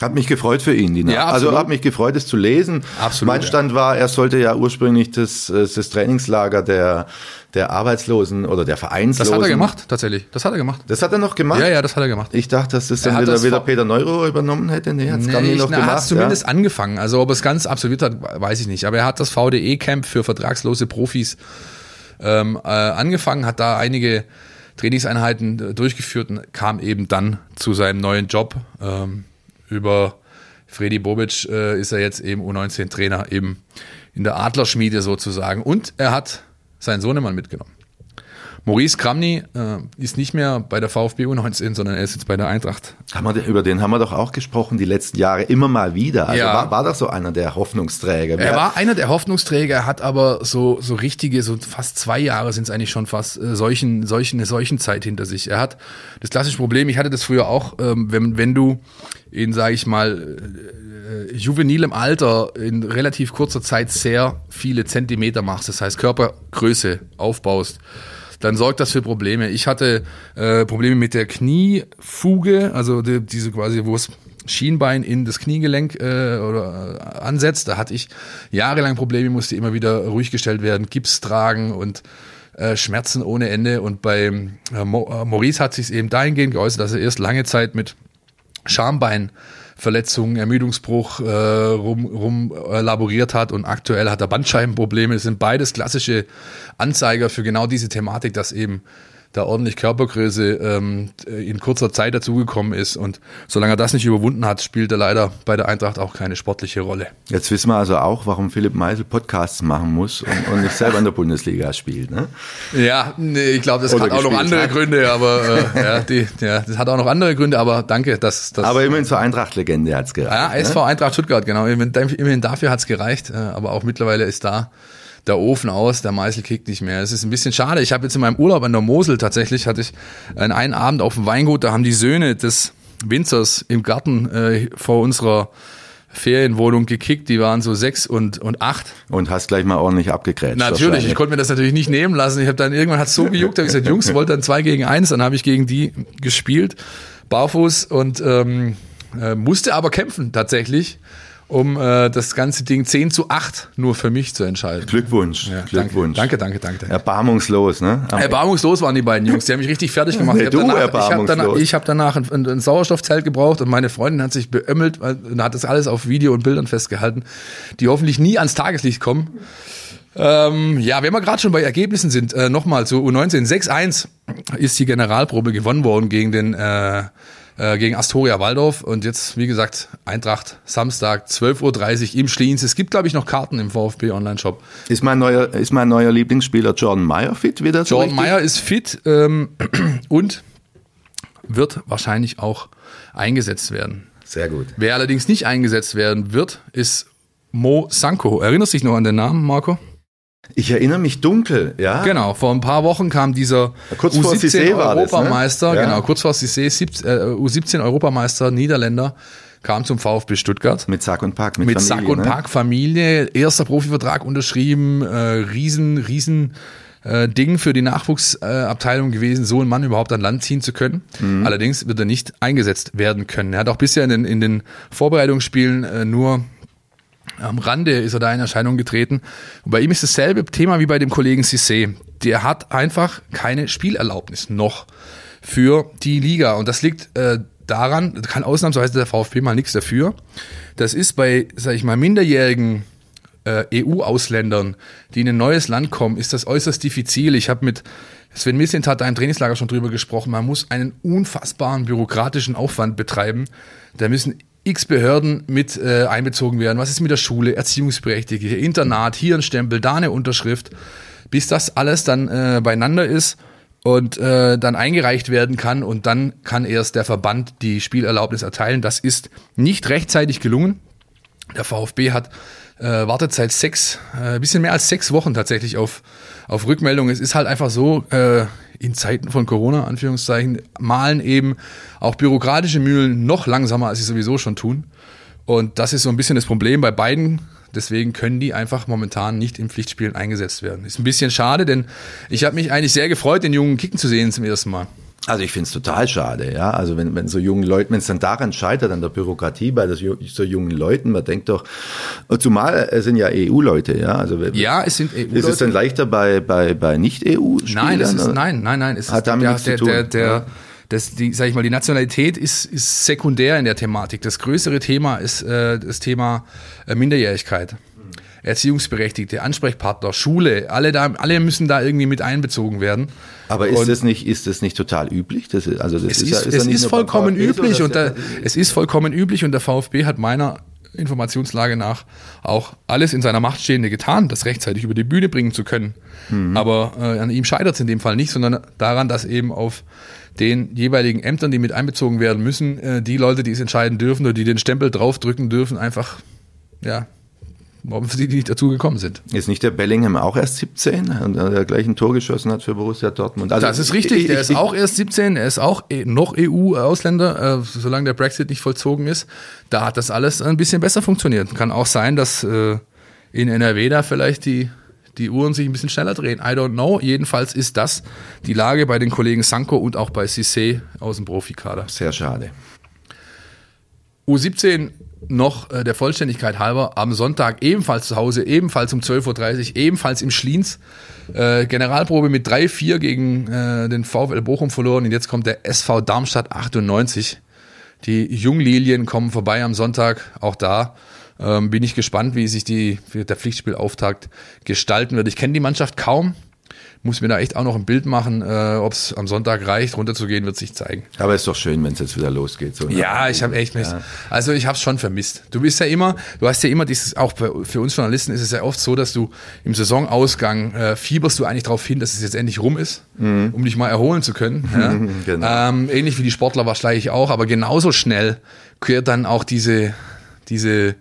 Hat mich gefreut für ihn, die ja, Also hat mich gefreut, es zu lesen. Absolut, mein Stand ja. war, er sollte ja ursprünglich das, äh, das Trainingslager der, der Arbeitslosen oder der Vereinslosen. Das hat er gemacht, tatsächlich. Das hat er gemacht. Das hat er noch gemacht? Ja, ja, das hat er gemacht. Ich dachte, dass das dann wieder, wieder Peter Neuro übernommen hätte. Nee, hat's nee, Gamli noch na, gemacht. Er hat zumindest ja. angefangen. Also ob er es ganz absolviert hat, weiß ich nicht. Aber er hat das VDE-Camp für vertragslose Profis ähm, äh, angefangen, hat da einige Trainingseinheiten äh, durchgeführt und kam eben dann zu seinem neuen Job. Ähm, über Freddy Bobic äh, ist er jetzt eben U19-Trainer eben in der Adlerschmiede sozusagen. Und er hat seinen Sohnemann mitgenommen. Maurice Kramny äh, ist nicht mehr bei der VfB U19, sondern er ist jetzt bei der Eintracht. Haben wir, über den haben wir doch auch gesprochen die letzten Jahre immer mal wieder. Also ja. war, war doch so einer der Hoffnungsträger. Er war einer der Hoffnungsträger, hat aber so, so richtige, so fast zwei Jahre sind es eigentlich schon fast, äh, solchen, solchen, eine solchen Zeit hinter sich. Er hat das klassische Problem, ich hatte das früher auch, ähm, wenn, wenn du in, sage ich mal, äh, juvenilem Alter in relativ kurzer Zeit sehr viele Zentimeter machst, das heißt Körpergröße aufbaust, dann sorgt das für Probleme. Ich hatte äh, Probleme mit der Kniefuge, also die, diese quasi, wo es Schienbein in das Kniegelenk äh, oder äh, ansetzt. Da hatte ich jahrelang Probleme, musste immer wieder ruhig gestellt werden, Gips tragen und äh, Schmerzen ohne Ende. Und bei äh, Maurice hat sich eben dahingehend geäußert, dass er erst lange Zeit mit Schambein Verletzungen, Ermüdungsbruch äh, rum, rum äh, laboriert hat und aktuell hat er Bandscheibenprobleme. Das sind beides klassische Anzeiger für genau diese Thematik, dass eben da ordentlich Körpergröße ähm, in kurzer Zeit dazugekommen ist. Und solange er das nicht überwunden hat, spielt er leider bei der Eintracht auch keine sportliche Rolle. Jetzt wissen wir also auch, warum Philipp Meisel Podcasts machen muss und, und nicht selber in der Bundesliga spielt. Ne? Ja, nee, ich glaube, das Oder hat auch noch andere hat. Gründe, aber äh, ja, die, ja, das hat auch noch andere Gründe, aber danke, dass das. Aber immerhin zur Eintracht-Legende hat's gereicht. Ja, SV ne? Eintracht Stuttgart, genau. Immerhin dafür hat's gereicht, äh, aber auch mittlerweile ist da der Ofen aus, der Meißel kickt nicht mehr. Es ist ein bisschen schade. Ich habe jetzt in meinem Urlaub an der Mosel tatsächlich, hatte ich einen Abend auf dem Weingut, da haben die Söhne des Winzers im Garten äh, vor unserer Ferienwohnung gekickt, die waren so sechs und, und acht. Und hast gleich mal ordentlich abgegrätscht. Natürlich, ich konnte mir das natürlich nicht nehmen lassen. Ich habe dann irgendwann hat so gejuckt, habe ich gesagt, Jungs, wollt dann zwei gegen eins, dann habe ich gegen die gespielt, barfuß und ähm, äh, musste aber kämpfen tatsächlich um äh, das ganze Ding 10 zu 8 nur für mich zu entscheiden. Glückwunsch. Ja, Glückwunsch. Danke, danke, danke. danke. Erbarmungslos, ne? Am Erbarmungslos waren die beiden Jungs. Die haben mich richtig fertig gemacht. Nee, ich habe danach, ich hab danach, ich hab danach ein, ein, ein Sauerstoffzelt gebraucht und meine Freundin hat sich beömmelt und hat das alles auf Video und Bildern festgehalten, die hoffentlich nie ans Tageslicht kommen. Ähm, ja, wenn wir gerade schon bei Ergebnissen sind, äh, nochmal zu U19 6-1 ist die Generalprobe gewonnen worden gegen den äh, äh, gegen Astoria Waldorf und jetzt, wie gesagt, Eintracht Samstag 12.30 Uhr im Schliens. Es gibt, glaube ich, noch Karten im VfB Online-Shop. Ist mein neuer, ist mein neuer Lieblingsspieler Jordan Meyer fit wieder? Jordan? Meyer ist fit ähm, [CLEARS THROAT] und wird wahrscheinlich auch eingesetzt werden. Sehr gut. Wer allerdings nicht eingesetzt werden wird, ist Mo Sanko. Erinnerst du dich noch an den Namen, Marco? Ich erinnere mich dunkel, ja. Genau, vor ein paar Wochen kam dieser Kurz vor Cissé war das, ne? Europameister, Ja. genau, kurz vor Cissé, äh, U17 Europameister Niederländer, kam zum VfB Stuttgart. Mit Sack und Pack, mit, Mit Familie, Sack und ne? Pack, Familie, erster Profivertrag unterschrieben, äh, riesen, riesen äh, Ding für die Nachwuchsabteilung gewesen, so einen Mann überhaupt an Land ziehen zu können. Mhm. Allerdings wird er nicht eingesetzt werden können. Er hat auch bisher in den, in den Vorbereitungsspielen äh, nur am Rande ist er da in Erscheinung getreten. Und bei ihm ist dasselbe Thema wie bei dem Kollegen Cissé. Der hat einfach keine Spielerlaubnis noch für die Liga. Und das liegt äh, daran, da kann ausnahmsweise der VfB mal nichts dafür. Das ist bei, sag ich mal, minderjährigen äh, EU-Ausländern, die in ein neues Land kommen, ist das äußerst diffizil. Ich habe mit Sven Mislint hat da im Trainingslager schon drüber gesprochen. Man muss einen unfassbaren bürokratischen Aufwand betreiben. Da müssen x Behörden mit äh, einbezogen werden. Was ist mit der Schule, Erziehungsberechtigte, Internat, hier ein Stempel, da eine Unterschrift, bis das alles dann äh, beieinander ist und äh, dann eingereicht werden kann und dann kann erst der Verband die Spielerlaubnis erteilen. Das ist nicht rechtzeitig gelungen. Der VfB hat äh, wartet seit sechs, äh, bisschen mehr als sechs Wochen tatsächlich auf, auf Rückmeldung. Es ist halt einfach so, äh, in Zeiten von Corona, Anführungszeichen, malen eben auch bürokratische Mühlen noch langsamer, als sie sowieso schon tun. Und das ist so ein bisschen das Problem bei beiden. Deswegen können die einfach momentan nicht in Pflichtspielen eingesetzt werden. Ist ein bisschen schade, denn ich habe mich eigentlich sehr gefreut, den jungen Kicken zu sehen zum ersten Mal. Also ich finde es total schade, ja. Also wenn, wenn so jungen Leuten, wenn es dann daran scheitert, an der Bürokratie bei das, so jungen Leuten, man denkt doch, zumal es sind ja EU-Leute, ja. Also Ja, es sind ist es denn leichter bei, bei, bei Nicht-EU-Spielern? Nein, das ist, nein, nein, nein. Es Hat ist, damit der, nichts zu der, tun. Der, der, Ja. das, die, sag ich mal, die Nationalität ist, ist sekundär in der Thematik. Das größere Thema ist äh, das Thema äh, Minderjährigkeit. Erziehungsberechtigte, Ansprechpartner, Schule, alle da, alle müssen da irgendwie mit einbezogen werden. Aber ist Und- das nicht, ist das nicht total üblich? Das ist, also das es ist, ist, ja, es ist nur beim vollkommen üblich und der- der, es ist vollkommen üblich und der VfB hat meiner Informationslage nach auch alles in seiner Macht Stehende getan, das rechtzeitig über die Bühne bringen zu können. Mhm. Aber äh, an ihm scheitert es in dem Fall nicht, sondern daran, dass eben auf den jeweiligen Ämtern, die mit einbezogen werden müssen, äh, die Leute, die es entscheiden dürfen oder die den Stempel draufdrücken dürfen, einfach ja, warum sie nicht dazu gekommen sind. Ist nicht der Bellingham auch erst 17 und äh, der gleich ein Tor geschossen hat für Borussia Dortmund? Also Das ist richtig, ich- der ich- ist auch erst 17, er ist auch eh- noch EU-Ausländer, äh, solange der Brexit nicht vollzogen ist. Da hat das alles ein bisschen besser funktioniert. Kann auch sein, dass äh, in NRW da vielleicht die, die Uhren sich ein bisschen schneller drehen. I don't know. Jedenfalls ist das die Lage bei den Kollegen Sanko und auch bei Cissé aus dem Profikader. Sehr schade. U17 noch äh, der Vollständigkeit halber am Sonntag ebenfalls zu Hause, ebenfalls um 12.30 Uhr, ebenfalls im Schliens. Äh, Generalprobe mit 3-4 gegen äh, den VfL Bochum verloren und jetzt kommt der SV Darmstadt 98. Die Junglilien kommen vorbei am Sonntag, auch da. Ähm, bin ich gespannt, wie sich die, wie der Pflichtspielauftakt gestalten wird. Ich kenne die Mannschaft kaum, muss mir da echt auch noch ein Bild machen. Äh, Ob es am Sonntag reicht, runterzugehen, wird sich zeigen. Aber ist doch schön, wenn es jetzt wieder losgeht. So Ja, ich habe echt Mist. Also ich habe es schon vermisst. Du bist ja immer, du hast ja immer dieses, auch für uns Journalisten ist es ja oft so, dass du im Saisonausgang äh, fieberst du eigentlich darauf hin, dass es jetzt endlich rum ist, um dich mal erholen zu können. Ja? [LAUGHS] Genau. ähm, ähnlich wie die Sportler wahrscheinlich auch, aber genauso schnell kehrt dann auch diese, diese,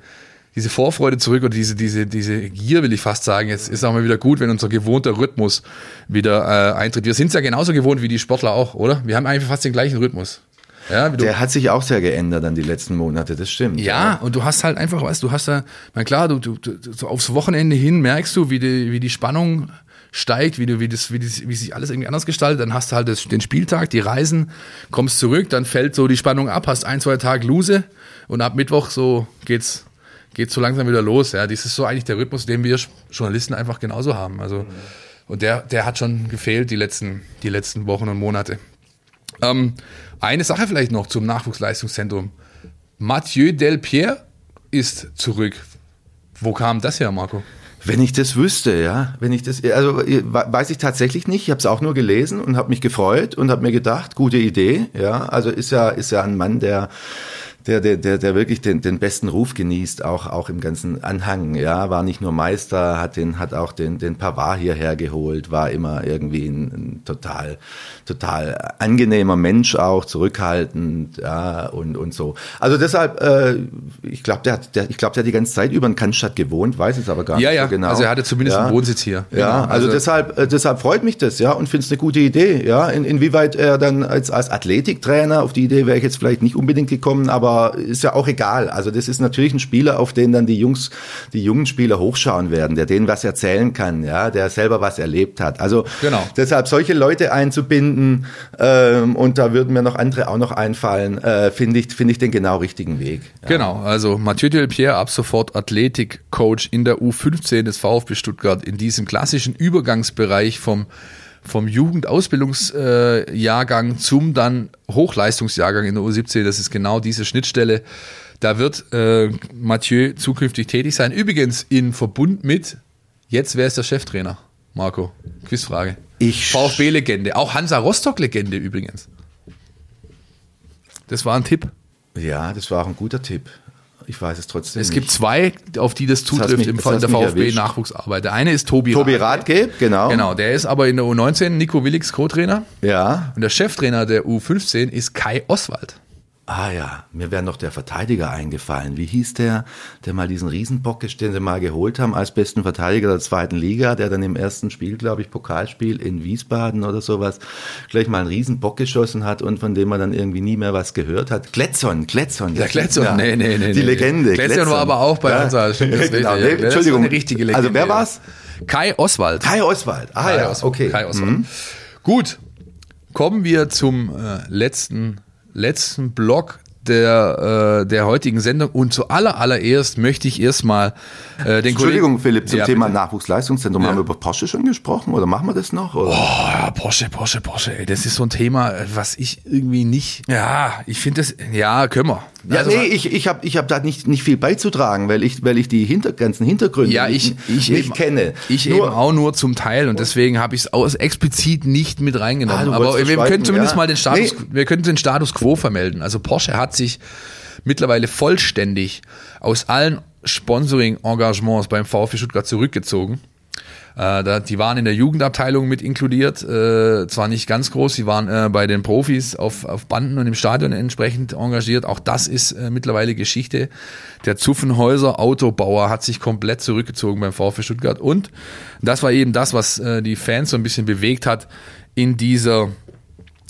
diese Vorfreude zurück oder diese, diese, diese Gier, will ich fast sagen. Jetzt ist auch mal wieder gut, wenn unser gewohnter Rhythmus wieder äh, eintritt. Wir sind es ja genauso gewohnt wie die Sportler auch, oder? Wir haben eigentlich fast den gleichen Rhythmus. Ja, Der hat sich auch sehr geändert dann die letzten Monate, das stimmt. ja, und du hast halt einfach, weißt du, hast da, na klar, du, du, du so aufs Wochenende hin merkst du, wie die, wie die Spannung steigt, wie du, wie das, wie das, wie sich alles irgendwie anders gestaltet, dann hast du halt das, den Spieltag, die Reisen, kommst zurück, dann fällt so die Spannung ab, hast ein, zwei Tage Lose und ab Mittwoch so geht's, geht's so langsam wieder los. Ja, das ist so eigentlich der Rhythmus, den wir Journalisten einfach genauso haben. Also, und der, der hat schon gefehlt die letzten, die letzten Wochen und Monate. Ähm, eine Sache vielleicht noch zum Nachwuchsleistungszentrum. Mathieu Delpierre ist zurück. Wo kam das her, Marco? Wenn ich das wüsste, ja, wenn ich das, also weiß ich tatsächlich nicht. Ich habe es auch nur gelesen und habe mich gefreut und habe mir gedacht, gute Idee, ja. Also ist ja ist ja ein Mann, der der, der, der, der wirklich den, den besten Ruf genießt, auch, auch im ganzen Anhang, ja, war nicht nur Meister, hat den, hat auch den, den Pavard hierher geholt, war immer irgendwie ein, ein total, total angenehmer Mensch auch, zurückhaltend, ja, und, und so. Also deshalb, äh, ich glaube, der hat, der, ich glaube, der hat die ganze Zeit über in Cannstatt gewohnt, weiß es aber gar Ja, nicht ja, so genau. also er hatte zumindest ja. einen Wohnsitz hier. Ja, Genau, also, deshalb, äh, deshalb freut mich das, ja, und finde es eine gute Idee, ja. In, inwieweit er dann als, als Athletiktrainer, auf die Idee wäre ich jetzt vielleicht nicht unbedingt gekommen, aber ist ja auch egal. Also das ist natürlich ein Spieler, auf den dann die Jungs, die jungen Spieler hochschauen werden, der denen was erzählen kann, ja, der selber was erlebt hat. Also Genau. deshalb solche Leute einzubinden, ähm, und da würden mir noch andere auch noch einfallen, äh, finde ich, finde ich den genau richtigen Weg. Ja. Genau, also Mathieu Delpierre ab sofort Athletikcoach in der U15 des VfB Stuttgart in diesem klassischen Übergangsbereich vom vom Jugendausbildungsjahrgang zum dann Hochleistungsjahrgang in der U17. Das ist genau diese Schnittstelle. Da wird äh, Mathieu zukünftig tätig sein. Übrigens in Verbund mit, jetzt wer ist der Cheftrainer? Marco, Quizfrage. Ich VfB-Legende, auch Hansa Rostock-Legende übrigens. Das war ein Tipp. Ja, das war auch ein guter Tipp. Ich weiß es trotzdem. Es nicht. gibt zwei, auf die das zutrifft mich- im das Fall der. VfB-Nachwuchsarbeit. Der eine ist Tobi, Tobi Rathke. Rathke, genau. Genau, der ist aber in der U19 Nico Willigs Co-Trainer. Ja. Und der Cheftrainer der U15 ist Kai Oswald. Ah ja, mir wäre noch der Verteidiger eingefallen. Wie hieß der, der mal diesen Riesenbock, den sie mal geholt haben als besten Verteidiger der zweiten Liga, der dann im ersten Spiel, glaube ich, Pokalspiel in Wiesbaden oder sowas, gleich mal einen Riesenbock geschossen hat und von dem man dann irgendwie nie mehr was gehört hat. Gletson, Gletson. Der Gletson, Ja, nee, nee, nee. Die nee. Legende. Gletson war aber auch bei Ja. Hansa. Stimmt, das [LAUGHS] Genau, nee, ja. Das Entschuldigung. eine richtige Legende. Also wer war's? Kai Oswald. Kai Oswald. Ah Kai ja, Oswald. okay. Kai Oswald. Gut, kommen wir zum äh, letzten, letzten Block der, äh, der heutigen Sendung. Und zu aller, allererst möchte ich erstmal äh, den Entschuldigung, Kollegen- Philipp, zum Ja, Thema bitte. Nachwuchsleistungszentrum. Ja. Haben wir über Porsche schon gesprochen oder machen wir das noch? Oder? Oh, ja, Porsche, Porsche, Porsche, ey, das ist so ein Thema, was ich irgendwie nicht. Ja, ich finde das. Ja, können wir. Ja, Also, nee, ich, ich habe ich hab da nicht, nicht viel beizutragen, weil ich, weil ich die hinter, ganzen Hintergründe Ja, ich, nicht, ich nicht eben, kenne. Ich Nur- eben auch nur zum Teil und deswegen habe ich es explizit nicht mit reingenommen. Ah, Aber wir können zumindest ja. mal den Status, Nee. wir können den Status quo vermelden. Also Porsche hat sich mittlerweile vollständig aus allen Sponsoring-Engagements beim VfB Stuttgart zurückgezogen. Äh, da, die waren in der Jugendabteilung mit inkludiert, äh, zwar nicht ganz groß, sie waren äh, bei den Profis auf, auf Banden und im Stadion entsprechend engagiert. Auch das ist äh, mittlerweile Geschichte. Der Zuffenhäuser Autobauer hat sich komplett zurückgezogen beim VfB Stuttgart und das war eben das, was äh, die Fans so ein bisschen bewegt hat in dieser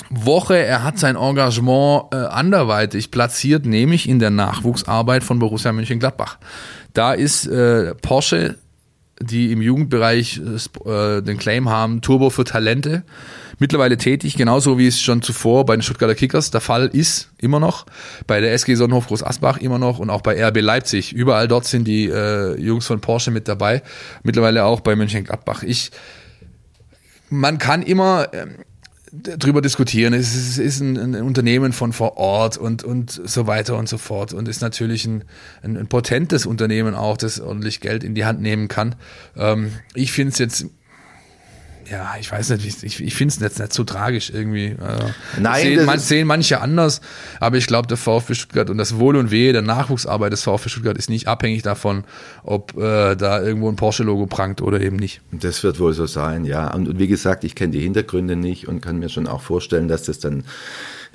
Woche. Er hat sein Engagement äh, anderweitig platziert, nämlich in der Nachwuchsarbeit von Borussia Mönchengladbach. Da ist äh, Porsche, die im Jugendbereich äh, äh, den Claim haben, Turbo für Talente, mittlerweile tätig, genauso wie es schon zuvor bei den Stuttgarter Kickers der Fall ist, immer noch, bei der SG Sonnenhof Groß Asbach immer noch und auch bei RB Leipzig. Überall dort sind die äh, Jungs von Porsche mit dabei, mittlerweile auch bei Mönchengladbach. Ich man kann immer ähm, drüber diskutieren. Es ist, ist ein, ein Unternehmen von vor Ort und, und so weiter und so fort und ist natürlich ein, ein, ein potentes Unternehmen auch, das ordentlich Geld in die Hand nehmen kann. Ähm, ich finde es jetzt, ja, ich weiß nicht, ich, ich finde es jetzt nicht so tragisch irgendwie. Äh, Nein, sehen, man, sehen manche anders, aber ich glaube, der VfB Stuttgart und das Wohl und Wehe der Nachwuchsarbeit des VfB Stuttgart ist nicht abhängig davon, ob äh, da irgendwo ein Porsche-Logo prangt oder eben nicht. Das wird wohl so sein, ja. Und, und wie gesagt, ich kenne die Hintergründe nicht und kann mir schon auch vorstellen, dass das dann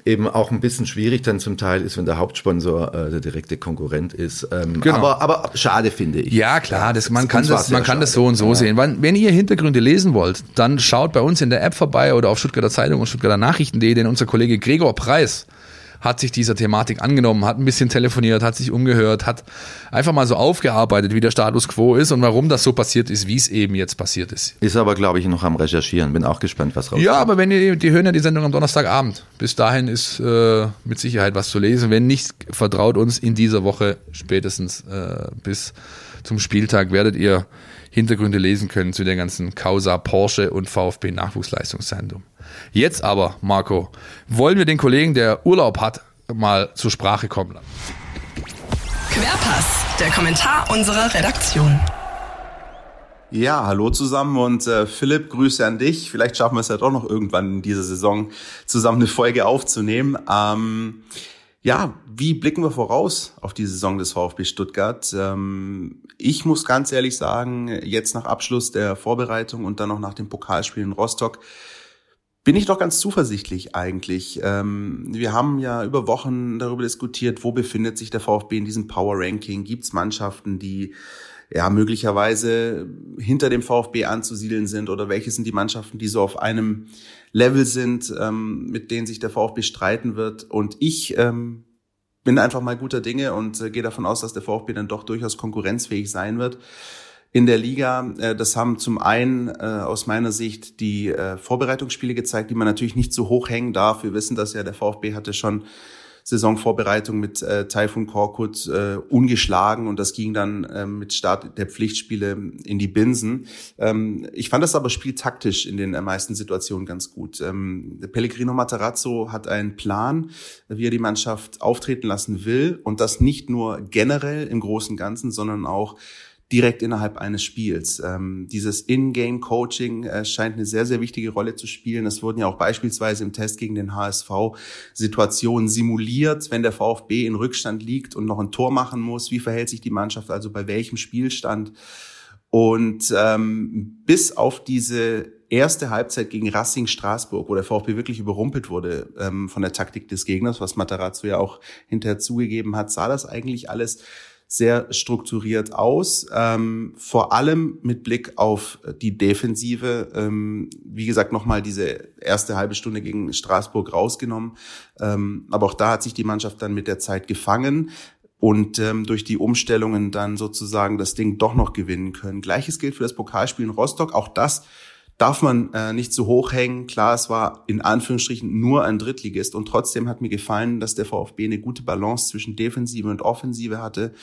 eben auch ein bisschen schwierig dann zum Teil ist, wenn der Hauptsponsor äh, der direkte Konkurrent ist. Ähm, Genau. aber, aber schade finde ich. Ja, klar, das, man Uns kann, das, man kann das so und so sehen. Wenn, wenn ihr Hintergründe lesen wollt, dann schaut bei uns in der App vorbei oder auf Stuttgarter Zeitung und Stuttgarter Nachrichten.de, denn unser Kollege Gregor Preis hat sich dieser Thematik angenommen, hat ein bisschen telefoniert, hat sich umgehört, hat einfach mal so aufgearbeitet, wie der Status quo ist und warum das so passiert ist, wie es eben jetzt passiert ist. Ist aber, glaube ich, noch am Recherchieren. Bin auch gespannt, was rauskommt. Ja, aber wenn ihr, die hören ja die Sendung am Donnerstagabend. Bis dahin ist äh, mit Sicherheit was zu lesen. Wenn nicht, vertraut uns in dieser Woche spätestens äh, bis zum Spieltag werdet ihr Hintergründe lesen können zu der ganzen Causa Porsche und VfB Nachwuchsleistungszentrum. Jetzt aber, Marco, wollen wir den Kollegen, der Urlaub hat, mal zur Sprache kommen lassen. Querpass, der Kommentar unserer Redaktion. Ja, hallo zusammen und äh, Philipp, Grüße an dich. Vielleicht schaffen wir es ja doch noch irgendwann in dieser Saison zusammen eine Folge aufzunehmen. Ähm, ja, wie blicken wir voraus auf die Saison des VfB Stuttgart? Ähm, ich muss ganz ehrlich sagen, jetzt nach Abschluss der Vorbereitung und dann noch nach dem Pokalspiel in Rostock, bin ich doch ganz zuversichtlich eigentlich. Ähm, wir haben ja über Wochen darüber diskutiert, wo befindet sich der VfB in diesem Power Ranking? Gibt es Mannschaften, die ja möglicherweise hinter dem VfB anzusiedeln sind oder welche sind die Mannschaften, die so auf einem Level sind, ähm, mit denen sich der VfB streiten wird. Und ich ähm, bin einfach mal guter Dinge und äh, gehe davon aus, dass der VfB dann doch durchaus konkurrenzfähig sein wird in der Liga. Äh, das haben zum einen äh, aus meiner Sicht die äh, Vorbereitungsspiele gezeigt, die man natürlich nicht so hoch hängen darf. Wir wissen dass ja, der VfB hatte schon Saisonvorbereitung mit äh, Taifun Korkut äh, ungeschlagen und das ging dann äh, mit Start der Pflichtspiele in die Binsen. Ähm, ich fand das aber spieltaktisch in den meisten Situationen ganz gut. Ähm, Pellegrino Matarazzo hat einen Plan, wie er die Mannschaft auftreten lassen will und das nicht nur generell im großen Ganzen, sondern auch direkt innerhalb eines Spiels. Ähm, dieses In-Game-Coaching äh, scheint eine sehr, sehr wichtige Rolle zu spielen. Es wurden ja auch beispielsweise im Test gegen den HSV Situationen simuliert, wenn der VfB in Rückstand liegt und noch ein Tor machen muss. Wie verhält sich die Mannschaft also bei welchem Spielstand? Und ähm, bis auf diese erste Halbzeit gegen Racing Straßburg, wo der VfB wirklich überrumpelt wurde ähm, von der Taktik des Gegners, was Matarazzo ja auch hinterher zugegeben hat, sah das eigentlich alles sehr strukturiert aus, ähm, vor allem mit Blick auf die Defensive. Ähm, wie gesagt, nochmal diese erste halbe Stunde gegen Straßburg rausgenommen. Ähm, aber auch da hat sich die Mannschaft dann mit der Zeit gefangen und ähm, durch die Umstellungen dann sozusagen das Ding doch noch gewinnen können. Gleiches gilt für das Pokalspiel in Rostock. Auch das darf man äh, nicht zu hoch hängen. Klar, es war in Anführungsstrichen nur ein Drittligist und trotzdem hat mir gefallen, dass der VfB eine gute Balance zwischen Defensive und Offensive hatte.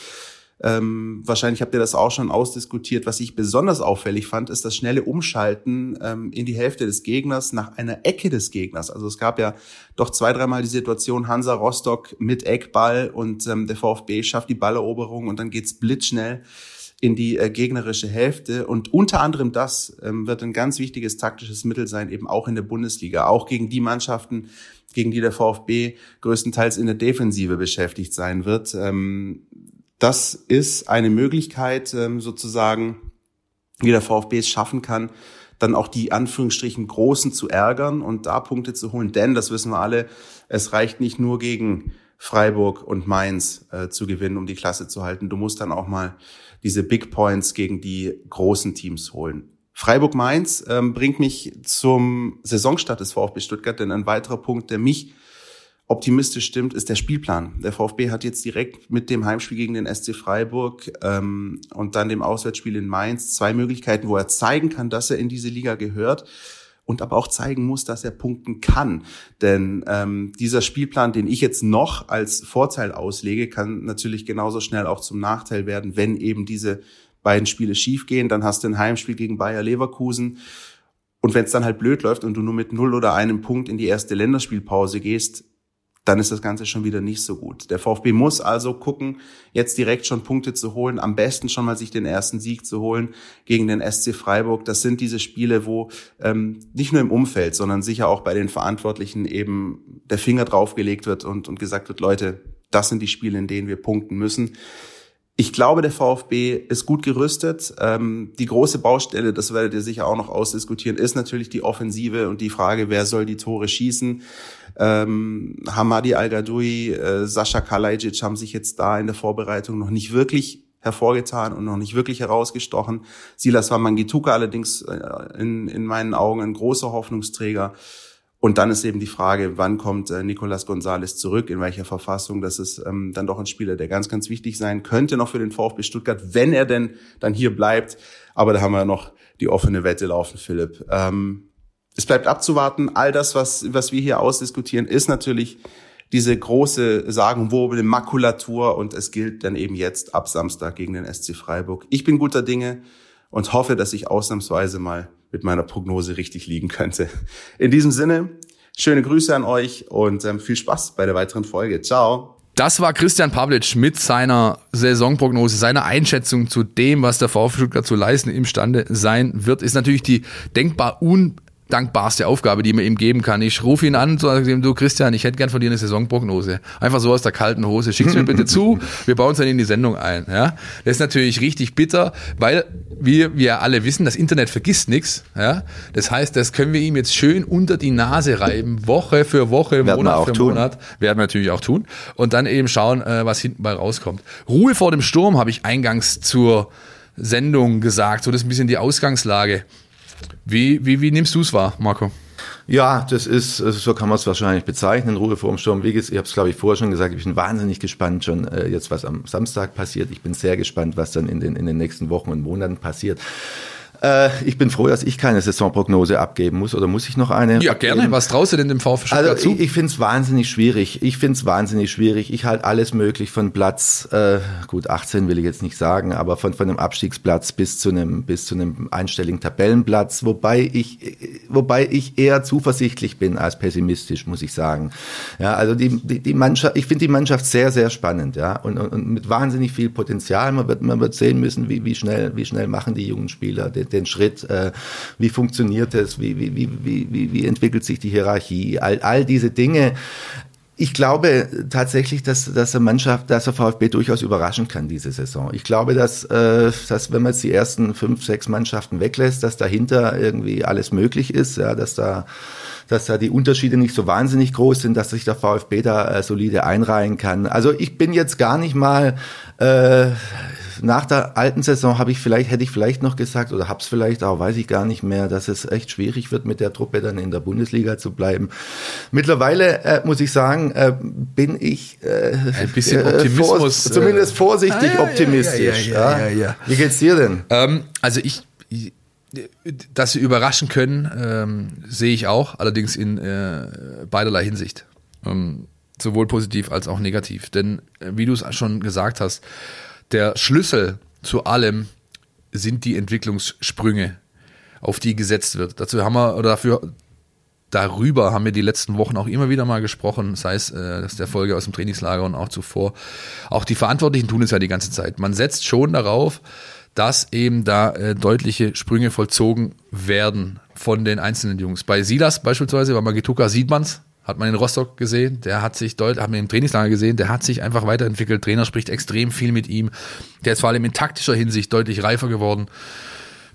Ähm, wahrscheinlich habt ihr das auch schon ausdiskutiert. Was ich besonders auffällig fand, ist das schnelle Umschalten ähm, in die Hälfte des Gegners nach einer Ecke des Gegners. Also es gab ja doch zwei, dreimal die Situation Hansa Rostock mit Eckball und ähm, der VfB schafft die Balleroberung und dann geht's blitzschnell in die äh, gegnerische Hälfte. Und unter anderem das ähm, wird ein ganz wichtiges taktisches Mittel sein, eben auch in der Bundesliga, auch gegen die Mannschaften, gegen die der VfB größtenteils in der Defensive beschäftigt sein wird. Ähm, das ist eine Möglichkeit, ähm, sozusagen, wie der VfB es schaffen kann, dann auch die Anführungsstrichen Großen zu ärgern und da Punkte zu holen. Denn, das wissen wir alle, es reicht nicht nur gegen Freiburg und Mainz äh, zu gewinnen, um die Klasse zu halten. Du musst dann auch mal diese Big Points gegen die großen Teams holen. Freiburg-Mainz ähm, bringt mich zum Saisonstart des VfB Stuttgart, denn ein weiterer Punkt, der mich optimistisch stimmt, ist der Spielplan. Der VfB hat jetzt direkt mit dem Heimspiel gegen den SC Freiburg ähm, und dann dem Auswärtsspiel in Mainz zwei Möglichkeiten, wo er zeigen kann, dass er in diese Liga gehört und aber auch zeigen muss, dass er punkten kann. Denn ähm, dieser Spielplan, den ich jetzt noch als Vorteil auslege, kann natürlich genauso schnell auch zum Nachteil werden, wenn eben diese beiden Spiele schiefgehen. Dann hast du ein Heimspiel gegen Bayer Leverkusen. Und wenn es dann halt blöd läuft und du nur mit null oder einem Punkt in die erste Länderspielpause gehst, dann ist das Ganze schon wieder nicht so gut. Der VfB muss also gucken, jetzt direkt schon Punkte zu holen, am besten schon mal sich den ersten Sieg zu holen gegen den SC Freiburg. Das sind diese Spiele, wo ähm, nicht nur im Umfeld, sondern sicher auch bei den Verantwortlichen eben der Finger draufgelegt wird und, und gesagt wird, Leute, das sind die Spiele, in denen wir punkten müssen. Ich glaube, der VfB ist gut gerüstet. Ähm, die große Baustelle, das werdet ihr sicher auch noch ausdiskutieren, ist natürlich die Offensive und die Frage, wer soll die Tore schießen. Ähm, Hamadi Al-Gadoui, äh, Sascha Kalajic haben sich jetzt da in der Vorbereitung noch nicht wirklich hervorgetan und noch nicht wirklich herausgestochen. Silas Wamangituka allerdings äh, in, in meinen Augen ein großer Hoffnungsträger. Und dann ist eben die Frage, wann kommt äh, Nicolas Gonzalez zurück, in welcher Verfassung. Das ist ähm, dann doch ein Spieler, der ganz, ganz wichtig sein könnte noch für den VfB Stuttgart, wenn er denn dann hier bleibt. Aber da haben wir noch die offene Wette laufen, Philipp. Ähm, es bleibt abzuwarten. All das, was, was wir hier ausdiskutieren, ist natürlich diese große Sagenwobel, Makulatur und es gilt dann eben jetzt ab Samstag gegen den SC Freiburg. Ich bin guter Dinge und hoffe, dass ich ausnahmsweise mal mit meiner Prognose richtig liegen könnte. In diesem Sinne, schöne Grüße an euch und ähm, viel Spaß bei der weiteren Folge. Ciao. Das war Christian Pavlic mit seiner Saisonprognose, seiner Einschätzung zu dem, was der VfB Stuttgart zu leisten imstande sein wird. Ist natürlich die denkbar un dankbarste Aufgabe, die man ihm geben kann. Ich rufe ihn an und sage ihm, du Christian, ich hätte gern von dir eine Saisonprognose. Einfach so aus der kalten Hose. Schick's mir bitte zu, wir bauen es dann in die Sendung ein. Ja? Das ist natürlich richtig bitter, weil wir, wir alle wissen, das Internet vergisst nichts. Ja? Das heißt, das können wir ihm jetzt schön unter die Nase reiben, Woche für Woche, Werden Monat für tun. Monat. Werden wir natürlich auch tun. Und dann eben schauen, äh, was hinten bei rauskommt. Ruhe vor dem Sturm habe ich eingangs zur Sendung gesagt. So, das ist ein bisschen die Ausgangslage. Wie, wie, wie nimmst du es wahr, Marco? Ja, das ist, also so kann man es wahrscheinlich bezeichnen, Ruhe vor dem Sturm. Wie gesagt, ich habe es, glaube ich, vorher schon gesagt, ich bin wahnsinnig gespannt schon äh, jetzt, was am Samstag passiert. Ich bin sehr gespannt, was dann in den, in den nächsten Wochen und Monaten passiert. Äh, ich bin froh, dass ich keine Saisonprognose abgeben muss. Oder muss ich noch eine? Ja, gerne. Was traust du denn dem VfB Stuttgart Also zu? ich, ich finde es wahnsinnig schwierig. Ich finde es wahnsinnig schwierig. Ich halte alles möglich von Platz, äh, gut 18 will ich jetzt nicht sagen, aber von, von einem Abstiegsplatz bis zu einem bis zu einem einstelligen Tabellenplatz, wobei ich wobei ich eher zuversichtlich bin als pessimistisch, muss ich sagen. Ja, also die die, die Mannschaft, ich finde die Mannschaft sehr sehr spannend, ja, und, und, und mit wahnsinnig viel Potenzial. Man wird man wird sehen müssen, wie wie schnell wie schnell machen die jungen Spieler den, den Schritt, äh, wie funktioniert es, wie wie wie wie wie, entwickelt sich die Hierarchie, all all diese Dinge. Ich glaube tatsächlich, dass, dass der Mannschaft, dass der VfB durchaus überraschen kann diese Saison. Ich glaube, dass, äh, dass wenn man jetzt die ersten fünf, sechs Mannschaften weglässt, dass dahinter irgendwie alles möglich ist, ja, dass da dass da die Unterschiede nicht so wahnsinnig groß sind, dass sich der VfB da äh, solide einreihen kann. Also ich bin jetzt gar nicht mal äh, nach der alten Saison habe ich vielleicht hätte ich vielleicht noch gesagt oder hab's vielleicht auch weiß ich gar nicht mehr, dass es echt schwierig wird mit der Truppe dann in der Bundesliga zu bleiben. Mittlerweile äh, muss ich sagen, äh, bin ich äh, Ein bisschen äh, Optimismus, vor, zumindest äh, vorsichtig ah, ja, ja, optimistisch. ja, ja, ja, ja. Wie geht's dir denn? Ähm, also ich, ich- dass sie überraschen können, ähm, sehe ich auch, allerdings in äh, beiderlei Hinsicht. Ähm, sowohl positiv als auch negativ. Denn äh, wie du es schon gesagt hast, der Schlüssel zu allem sind die Entwicklungssprünge, auf die gesetzt wird. Dazu haben wir, oder dafür, darüber haben wir die letzten Wochen auch immer wieder mal gesprochen, sei es äh, der Folge aus dem Trainingslager und auch zuvor. Auch die Verantwortlichen tun es ja die ganze Zeit. Man setzt schon darauf, dass eben da äh, deutliche Sprünge vollzogen werden von den einzelnen Jungs. Bei Silas beispielsweise, bei Magituka sieht man's, hat man in Rostock gesehen, der hat sich deutlich, hat man im Trainingslager gesehen, der hat sich einfach weiterentwickelt. Trainer spricht extrem viel mit ihm. Der ist vor allem in taktischer Hinsicht deutlich reifer geworden.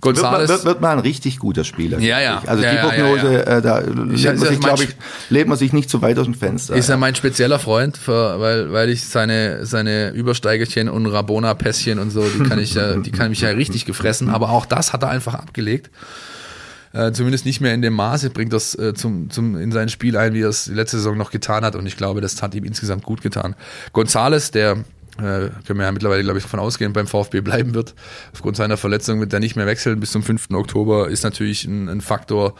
Wird Gonzales, wird, wird mal ein richtig guter Spieler. Ja, ja. Also Ja, die ja, Prognose, ja, Äh, da Ich- lehnt man sich, glaube ich, lehnt man sich nicht zu weit aus dem Fenster. ist er mein spezieller Freund, für, weil, weil ich seine, seine Übersteigerchen und Rabona-Pässchen und so, die kann ich ja, die kann mich ja richtig gefressen, aber auch das hat er einfach abgelegt. Äh, zumindest nicht mehr in dem Maße, bringt das äh, zum, zum, in sein Spiel ein, wie er es letzte Saison noch getan hat und ich glaube, das hat ihm insgesamt gut getan. Gonzales, der äh, können wir ja mittlerweile, glaube ich, davon ausgehen, beim VfB bleiben wird. Aufgrund seiner Verletzung wird er nicht mehr wechseln bis zum 5. Oktober, ist natürlich ein, ein Faktor.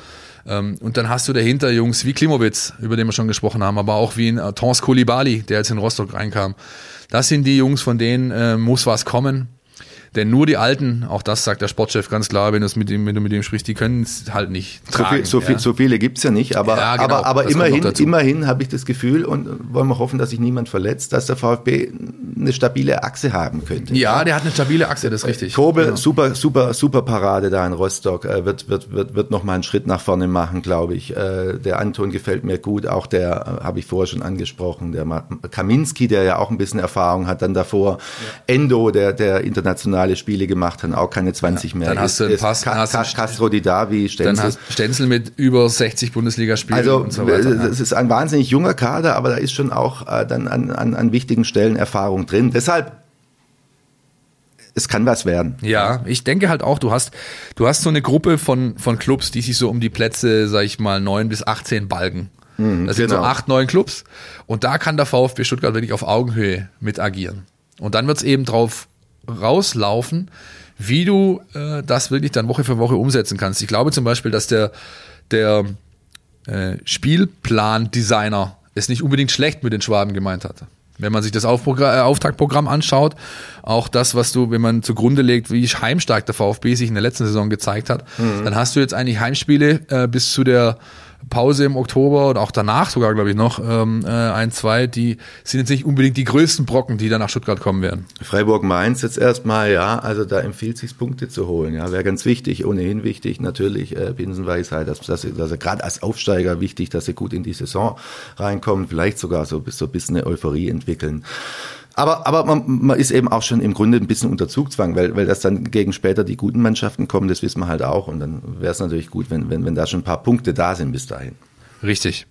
Ähm, und dann hast du dahinter Jungs wie Klimowitz, über den wir schon gesprochen haben, aber auch wie ein äh, Tons Koulibaly, der jetzt in Rostock reinkam. Das sind die Jungs, von denen äh, muss was kommen. Denn nur die Alten, auch das sagt der Sportchef ganz klar, wenn, mit ihm, wenn du mit ihm sprichst, die können es halt nicht So, tragen. so, viel, ja. so viele gibt's ja nicht, aber, Ja, genau, aber, aber immerhin, immerhin habe ich das Gefühl und wollen wir hoffen, dass sich niemand verletzt, dass der VfB eine stabile Achse haben könnte. Ja, der hat eine stabile Achse, das ist richtig. Kobel, Genau. super, super, super Parade da in Rostock, äh, wird, wird, wird, wird noch mal einen Schritt nach vorne machen, glaube ich. Äh, der Anton gefällt mir gut, auch der, äh, habe ich vorher schon angesprochen, der Kaminski, der ja auch ein bisschen Erfahrung hat, dann davor Endo, der, der internationale Spiele gemacht hat, auch keine 20 mehr. dann hast du einen Ist- Pass- Ka- Ka- Castro Didavi, Dann Stenzel. hast Stenzel mit über 60 Bundesligaspielen Also und so weiter. es ist ein wahnsinnig junger Kader, aber da ist schon auch äh, dann an, an, an wichtigen Stellen Erfahrung drin. Deshalb es kann was werden. Ja, ich denke halt auch, du hast, du hast so eine Gruppe von, von Clubs, die sich so um die Plätze, sag ich mal, neun bis 18 balgen. das sind so genau. acht, neun Clubs. Und da kann der VfB Stuttgart wirklich auf Augenhöhe mit agieren. Und dann wird's eben drauf rauslaufen, wie du äh, das wirklich dann Woche für Woche umsetzen kannst. Ich glaube zum Beispiel, dass der, der äh, Spielplan-Designer es nicht unbedingt schlecht mit den Schwaben gemeint hatte. Wenn man sich das Aufprogra- äh, Auftaktprogramm anschaut, auch das, was du, wenn man zugrunde legt, wie heimstark der VfB sich in der letzten Saison gezeigt hat, dann hast du jetzt eigentlich Heimspiele äh, bis zu der Pause im Oktober oder auch danach sogar, glaube ich, noch ähm, äh, ein, zwei, die sind jetzt nicht unbedingt die größten Brocken, die dann nach Stuttgart kommen werden. Freiburg-Mainz jetzt erstmal, ja, also da empfiehlt sich Punkte zu holen, ja, wäre ganz wichtig, ohnehin wichtig, natürlich, äh, Binsenweisheit, dass, dass, dass er gerade als Aufsteiger wichtig, dass sie gut in die Saison reinkommen, vielleicht sogar so, so ein bisschen eine Euphorie entwickeln. Aber, aber man, man ist eben auch schon im Grunde ein bisschen unter Zugzwang, weil, weil das dann gegen später die guten Mannschaften kommen, das wissen wir halt auch. Und dann wäre es natürlich gut, wenn, wenn, wenn da schon ein paar Punkte da sind bis dahin. Richtig.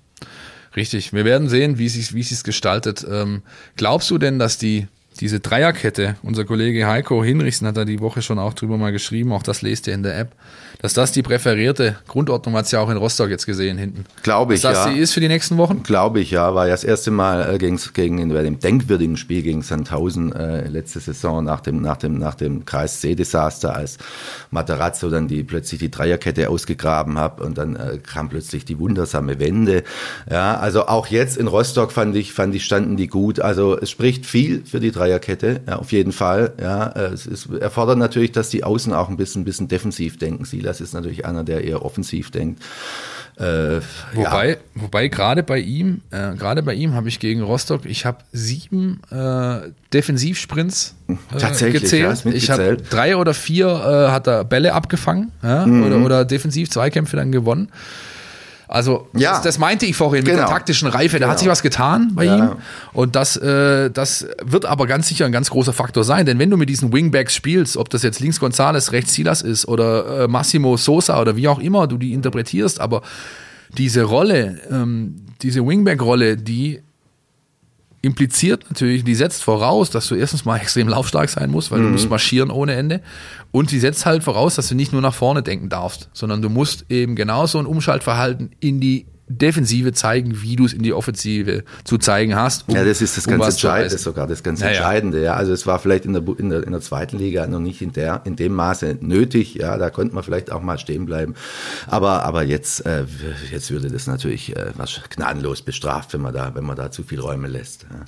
Richtig. Wir werden sehen, wie sich wie sich's gestaltet. Ähm, glaubst du denn, dass die diese Dreierkette, unser Kollege Heiko Hinrichsen hat da die Woche schon auch drüber mal geschrieben, auch das lest ihr in der App, dass das die präferierte Grundordnung hat ja auch in Rostock jetzt gesehen hinten. Glaube ich, Dass das ja. die ist für die nächsten Wochen? Glaube ich, ja. War ja das erste Mal äh, gegen, gegen bei dem denkwürdigen Spiel gegen Sandhausen äh, letzte Saison nach dem, nach dem, nach dem Kreis C-Desaster, als Materazzo dann die plötzlich die Dreierkette ausgegraben hat und dann äh, kam plötzlich die wundersame Wende. Ja, also auch jetzt in Rostock fand ich, fand ich, standen die gut. Also es spricht viel für die Dreierkette, ja, auf jeden Fall. Ja, äh, es ist, erfordert natürlich, dass die Außen auch ein bisschen, ein bisschen defensiv denken. Silas ist natürlich einer, der eher offensiv denkt. Äh, Wobei, wobei gerade bei ihm, äh, gerade bei ihm habe ich gegen Rostock, ich habe sieben äh, Defensivsprints äh, Tatsächlich, gezählt. ja, ich habe drei oder vier äh, hat er Bälle abgefangen ja, Mhm. oder, oder defensiv Zweikämpfe dann gewonnen. Also Ja. das, das meinte ich vorhin mit Genau. der taktischen Reife. Da hat Genau. sich was getan bei Ja. ihm. Und das, äh, das wird aber ganz sicher ein ganz großer Faktor sein. Denn wenn du mit diesen Wingbacks spielst, ob das jetzt links Gonzales, rechts Silas ist oder äh, Massimo Sosa oder wie auch immer du die interpretierst, aber diese Rolle, ähm, diese Wingback-Rolle, die impliziert natürlich, die setzt voraus, dass du erstens mal [LAUGHS] extrem laufstark sein musst, weil du musst marschieren ohne Ende. Und die setzt halt voraus, dass du nicht nur nach vorne denken darfst, sondern du musst eben genauso ein Umschaltverhalten in die Defensive zeigen, wie du es in die Offensive zu zeigen hast. um- Ja, das ist das um ganz Entscheidende sogar, das ganz Ja, ja. Entscheidende. Ja, also es war vielleicht in der, in der in der zweiten Liga noch nicht in der in dem Maße nötig. Ja, da konnte man vielleicht auch mal stehen bleiben. Aber aber jetzt äh, jetzt würde das natürlich äh, was gnadenlos bestraft, wenn man da wenn man da zu viel Räume lässt. Ja.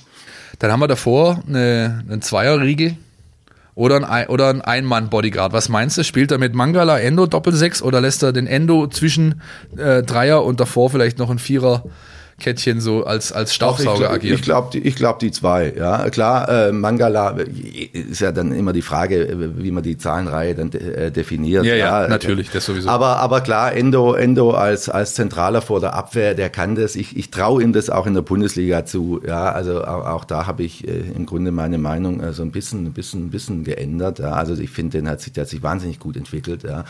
Dann haben wir davor eine, einen Zweierriegel oder ein, oder ein Ein-Mann-Bodyguard. Was meinst du? Spielt er mit Mangala Endo Doppelsechs oder lässt er den Endo zwischen äh, Dreier und davor vielleicht noch ein Vierer-Kettchen so als, als Staubsauger ich agiert? Ich glaube die, ich glaub die zwei. Ja, klar, äh, Mangala äh, ist ja dann immer die Frage, äh, wie man die Zahlenreihe dann de, äh, definiert. Ja, ja, natürlich, das sowieso. Aber, aber klar, Endo, Endo als, als Zentraler vor der Abwehr, der kann das. Ich, ich traue ihm das auch in der Bundesliga zu. Ja, also auch, auch da habe ich äh, im Grunde meine Meinung äh, so ein bisschen, ein bisschen, ein bisschen geändert. Ja. Also ich finde, den hat sich, der hat sich wahnsinnig gut entwickelt. Ja.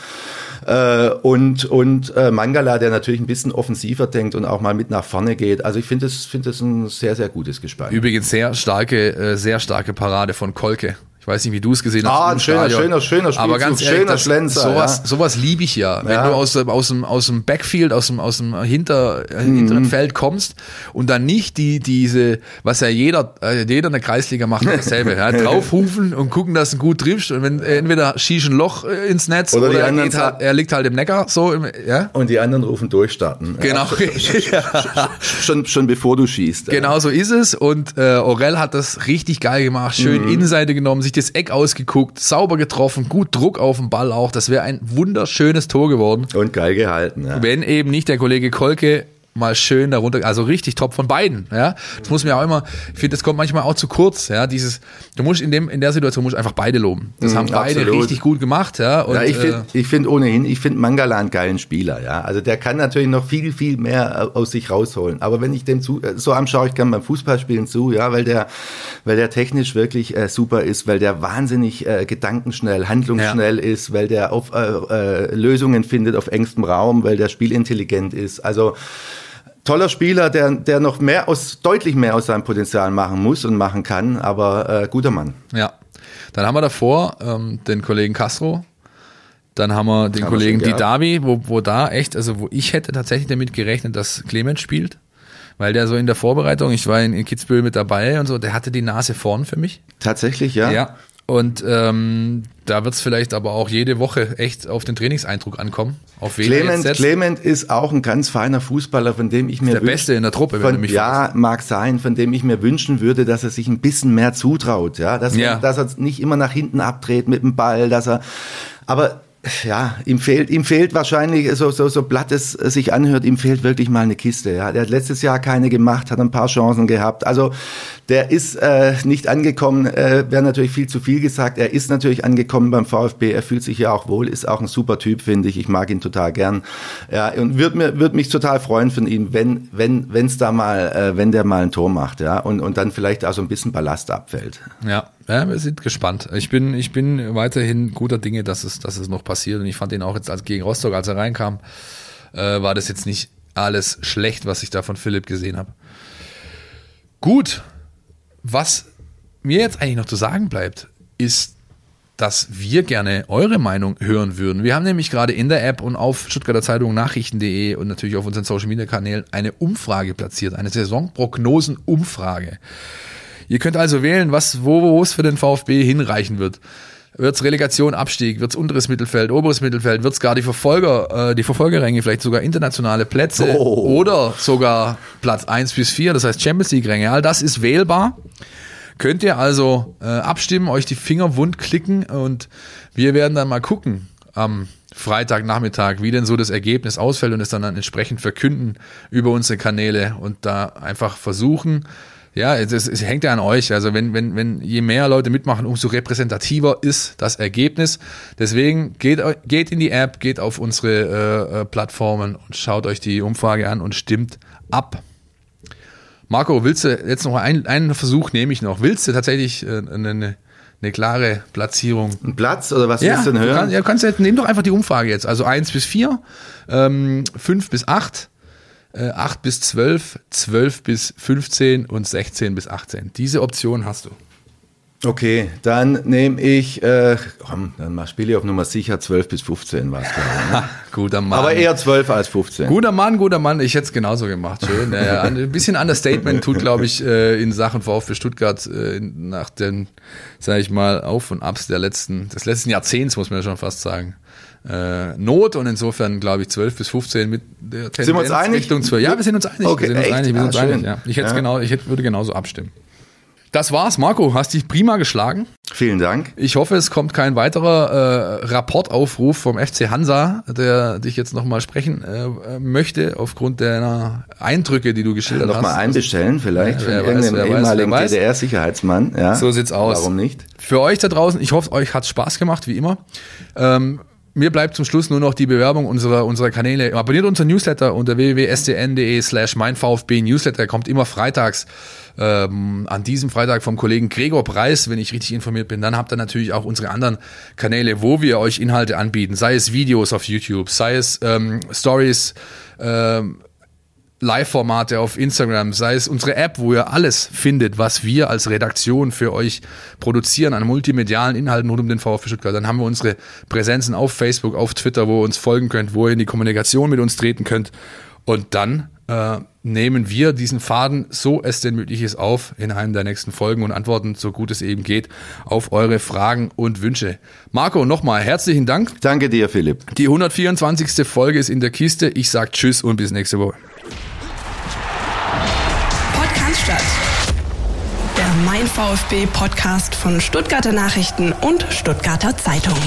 Und und Mangala, der natürlich ein bisschen offensiver denkt und auch mal mit nach vorne geht. Also ich finde das, finde das ein sehr, sehr gutes Gespann. Übrigens sehr starke, äh, sehr starke Parade von Kolke. Ich weiß nicht, wie du es gesehen hast. Ah, ein schöner, Stadion. schöner, schöner Aber Spielzug, ganz ehrlich, schöner das, Schlenzer, sowas, ja. sowas liebe ich ja. Wenn Ja. du aus, dem- aus, dem, aus dem Backfield, aus dem, aus dem hinter, Mhm. hinteren Feld kommst und dann nicht die, diese, was ja jeder, äh, jeder in der Kreisliga macht, dasselbe. ja, [LAUGHS] draufrufen und gucken, dass du gut triffst und wenn entweder schießt ein Loch äh, ins Netz Oder oder, er, anderen halt, er liegt halt im Neckar, so, im, ja. Und die anderen rufen durchstarten. Genau. [LAUGHS] Ja, schon, schon bevor du schießt. Genau so ist es. Und äh, Orell hat das richtig geil gemacht. Schön Innenseite genommen, sich das Eck ausgeguckt, sauber getroffen, gut Druck auf den Ball auch. Das wäre ein wunderschönes Tor geworden. Und geil gehalten. Ja. Wenn eben nicht der Kollege Kolke mal schön darunter, also richtig top von beiden, ja. Das muss man ja auch immer, ich finde, das kommt manchmal auch zu kurz, ja, dieses, du musst in dem, in der Situation musst einfach beide loben. Das haben beide absolut. richtig gut gemacht, ja. Und, Ja, ich äh, finde ich find ohnehin, ich finde Mangala einen geilen Spieler, ja. Also der kann natürlich noch viel, viel mehr äh, aus sich rausholen. Aber wenn ich dem zu, äh, so am schaue ich kann beim Fußballspielen zu, ja, weil der, weil der technisch wirklich äh, super ist, weil der wahnsinnig äh, gedankenschnell, handlungsschnell ist, weil der auf äh, äh, Lösungen findet auf engstem Raum, weil der spielintelligent ist. Also toller Spieler, der, der noch mehr aus, deutlich mehr aus seinem Potenzial machen muss und machen kann, aber äh, guter Mann. Ja. Dann haben wir davor ähm, den Kollegen Castro. Dann haben wir den Kollegen schon. Didavi, wo, wo da echt, also wo ich hätte tatsächlich damit gerechnet, dass Clemens spielt. Weil der so in der Vorbereitung, ich war in, in Kitzbühel mit dabei und so, der hatte die Nase vorn für mich. Tatsächlich, ja. Ja. Und ähm, da wird es vielleicht aber auch jede Woche echt auf den Trainingseindruck ankommen. Auf wen Clement. Clement ist auch ein ganz feiner Fußballer, von dem ich mir der wünsch- Beste in der Truppe, wenn du mich ja, mag sein, von dem ich mir wünschen würde, dass er sich ein bisschen mehr zutraut, ja, dass, Ja. dass er nicht immer nach hinten abdreht mit dem Ball, dass er, aber ja, ihm fehlt, ihm fehlt wahrscheinlich, so, so, so blatt es sich anhört, ihm fehlt wirklich mal eine Kiste. Ja. Der hat letztes Jahr keine gemacht, hat ein paar Chancen gehabt. Also der ist äh, nicht angekommen, äh, wäre natürlich viel zu viel gesagt. Er ist natürlich angekommen beim VfB, er fühlt sich ja auch wohl, ist auch ein super Typ, finde ich. Ich mag ihn total gern. Ja, und würde mir würd mich total freuen von ihm, wenn wenn wenn's da mal, äh, wenn der mal ein Tor macht, ja, und und dann vielleicht auch so ein bisschen Ballast abfällt. Ja, ja, wir sind gespannt. Ich bin, ich bin weiterhin guter Dinge, dass es, dass es noch passiert. Und ich fand ihn auch jetzt als gegen Rostock, als er reinkam, äh, war das jetzt nicht alles schlecht, was ich da von Philipp gesehen habe. Gut, was mir jetzt eigentlich noch zu sagen bleibt, ist, dass wir gerne eure Meinung hören würden. Wir haben nämlich gerade in der App und auf Stuttgarter Zeitung Nachrichten.de und natürlich auf unseren Social Media Kanälen eine Umfrage platziert, eine Saisonprognosen-Umfrage. Ihr könnt also wählen, was, wo, wo es für den VfB hinreichen wird. Wird's Relegation, Abstieg, wird's unteres Mittelfeld, oberes Mittelfeld, wird's gar die Verfolger, äh, die Verfolgerränge, vielleicht sogar internationale Plätze Oh. oder sogar Platz 1 bis 4, das heißt Champions League Ränge. All das ist wählbar. Könnt ihr also äh, abstimmen, euch die Finger wund klicken und wir werden dann mal gucken am Freitagnachmittag, wie denn so das Ergebnis ausfällt und es dann, dann entsprechend verkünden über unsere Kanäle und da einfach versuchen, ja, es, es, hängt ja an euch. Also wenn, wenn, wenn je mehr Leute mitmachen, umso repräsentativer ist das Ergebnis. Deswegen geht, geht in die App, geht auf unsere äh, äh, Plattformen und schaut euch die Umfrage an und stimmt ab. Marco, willst du jetzt noch einen, einen Versuch nehme ich noch? Willst du tatsächlich äh, eine, eine klare Platzierung? Ein Platz oder was Ja, willst du du denn hören? kannst, ja, du kannst jetzt, nimm doch einfach die Umfrage jetzt. Also 1 bis 4, ähm, 5 bis 8, äh, 8 bis 12, 12 bis 15 und 16 bis 18. Diese Option hast du. Okay, dann nehme ich, äh, komm, dann spiele ich auf Nummer sicher 12 bis 15 was. Ha, guter Mann. Aber eher 12 als 15. Guter Mann, guter Mann. Ich hätte es genauso gemacht. Schön. Äh, ein bisschen Understatement tut, glaube ich, äh, in Sachen VfB Stuttgart äh, nach den, sage ich mal, Auf und Abs der letzten, des letzten Jahrzehnts, muss man ja schon fast sagen. Äh, Not und insofern glaube ich 12 bis 15 mit der Tendenz wir uns einig? Richtung 12. Ja, wir sind uns einig. Okay, wir sind uns echt? einig. Wir sind Ah, uns einig ja. Ich hätte Ja. genau, ich hätte, würde genauso abstimmen. Das war's, Marco. Hast dich prima geschlagen. Vielen Dank. Ich hoffe, es kommt kein weiterer äh, Rapportaufruf vom FC Hansa, der dich jetzt nochmal sprechen äh, möchte, aufgrund deiner Eindrücke, die du geschildert Nochmal hast. einbestellen vielleicht Ja, von irgendeinem ehemaligen. DDR-Sicherheitsmann. Ja. So sieht's aus. Warum nicht? Für euch da draußen, ich hoffe, euch hat's Spaß gemacht, wie immer. Ähm, mir bleibt zum Schluss nur noch die Bewerbung unserer, unserer Kanäle. Abonniert unseren Newsletter unter www.sdn.de slash meinVfB Newsletter. Kommt immer freitags ähm, an diesem Freitag vom Kollegen Gregor Preis, wenn ich richtig informiert bin. Dann habt ihr natürlich auch unsere anderen Kanäle, wo wir euch Inhalte anbieten. Sei es Videos auf YouTube, sei es ähm, Stories, ähm, Live-Formate auf Instagram, sei es unsere App, wo ihr alles findet, was wir als Redaktion für euch produzieren an multimedialen Inhalten rund um den VfB Stuttgart. Dann haben wir unsere Präsenzen auf Facebook, auf Twitter, wo ihr uns folgen könnt, wo ihr in die Kommunikation mit uns treten könnt. Und dann äh, nehmen wir diesen Faden, so es denn möglich ist, auf in einem der nächsten Folgen und antworten, so gut es eben geht, auf eure Fragen und Wünsche. Marco, nochmal herzlichen Dank. Danke dir, Philipp. Die 124. Folge ist in der Kiste. Ich sag Tschüss und bis nächste Woche. Podcast statt. Der Mein VfB Podcast von Stuttgarter Nachrichten und Stuttgarter Zeitung.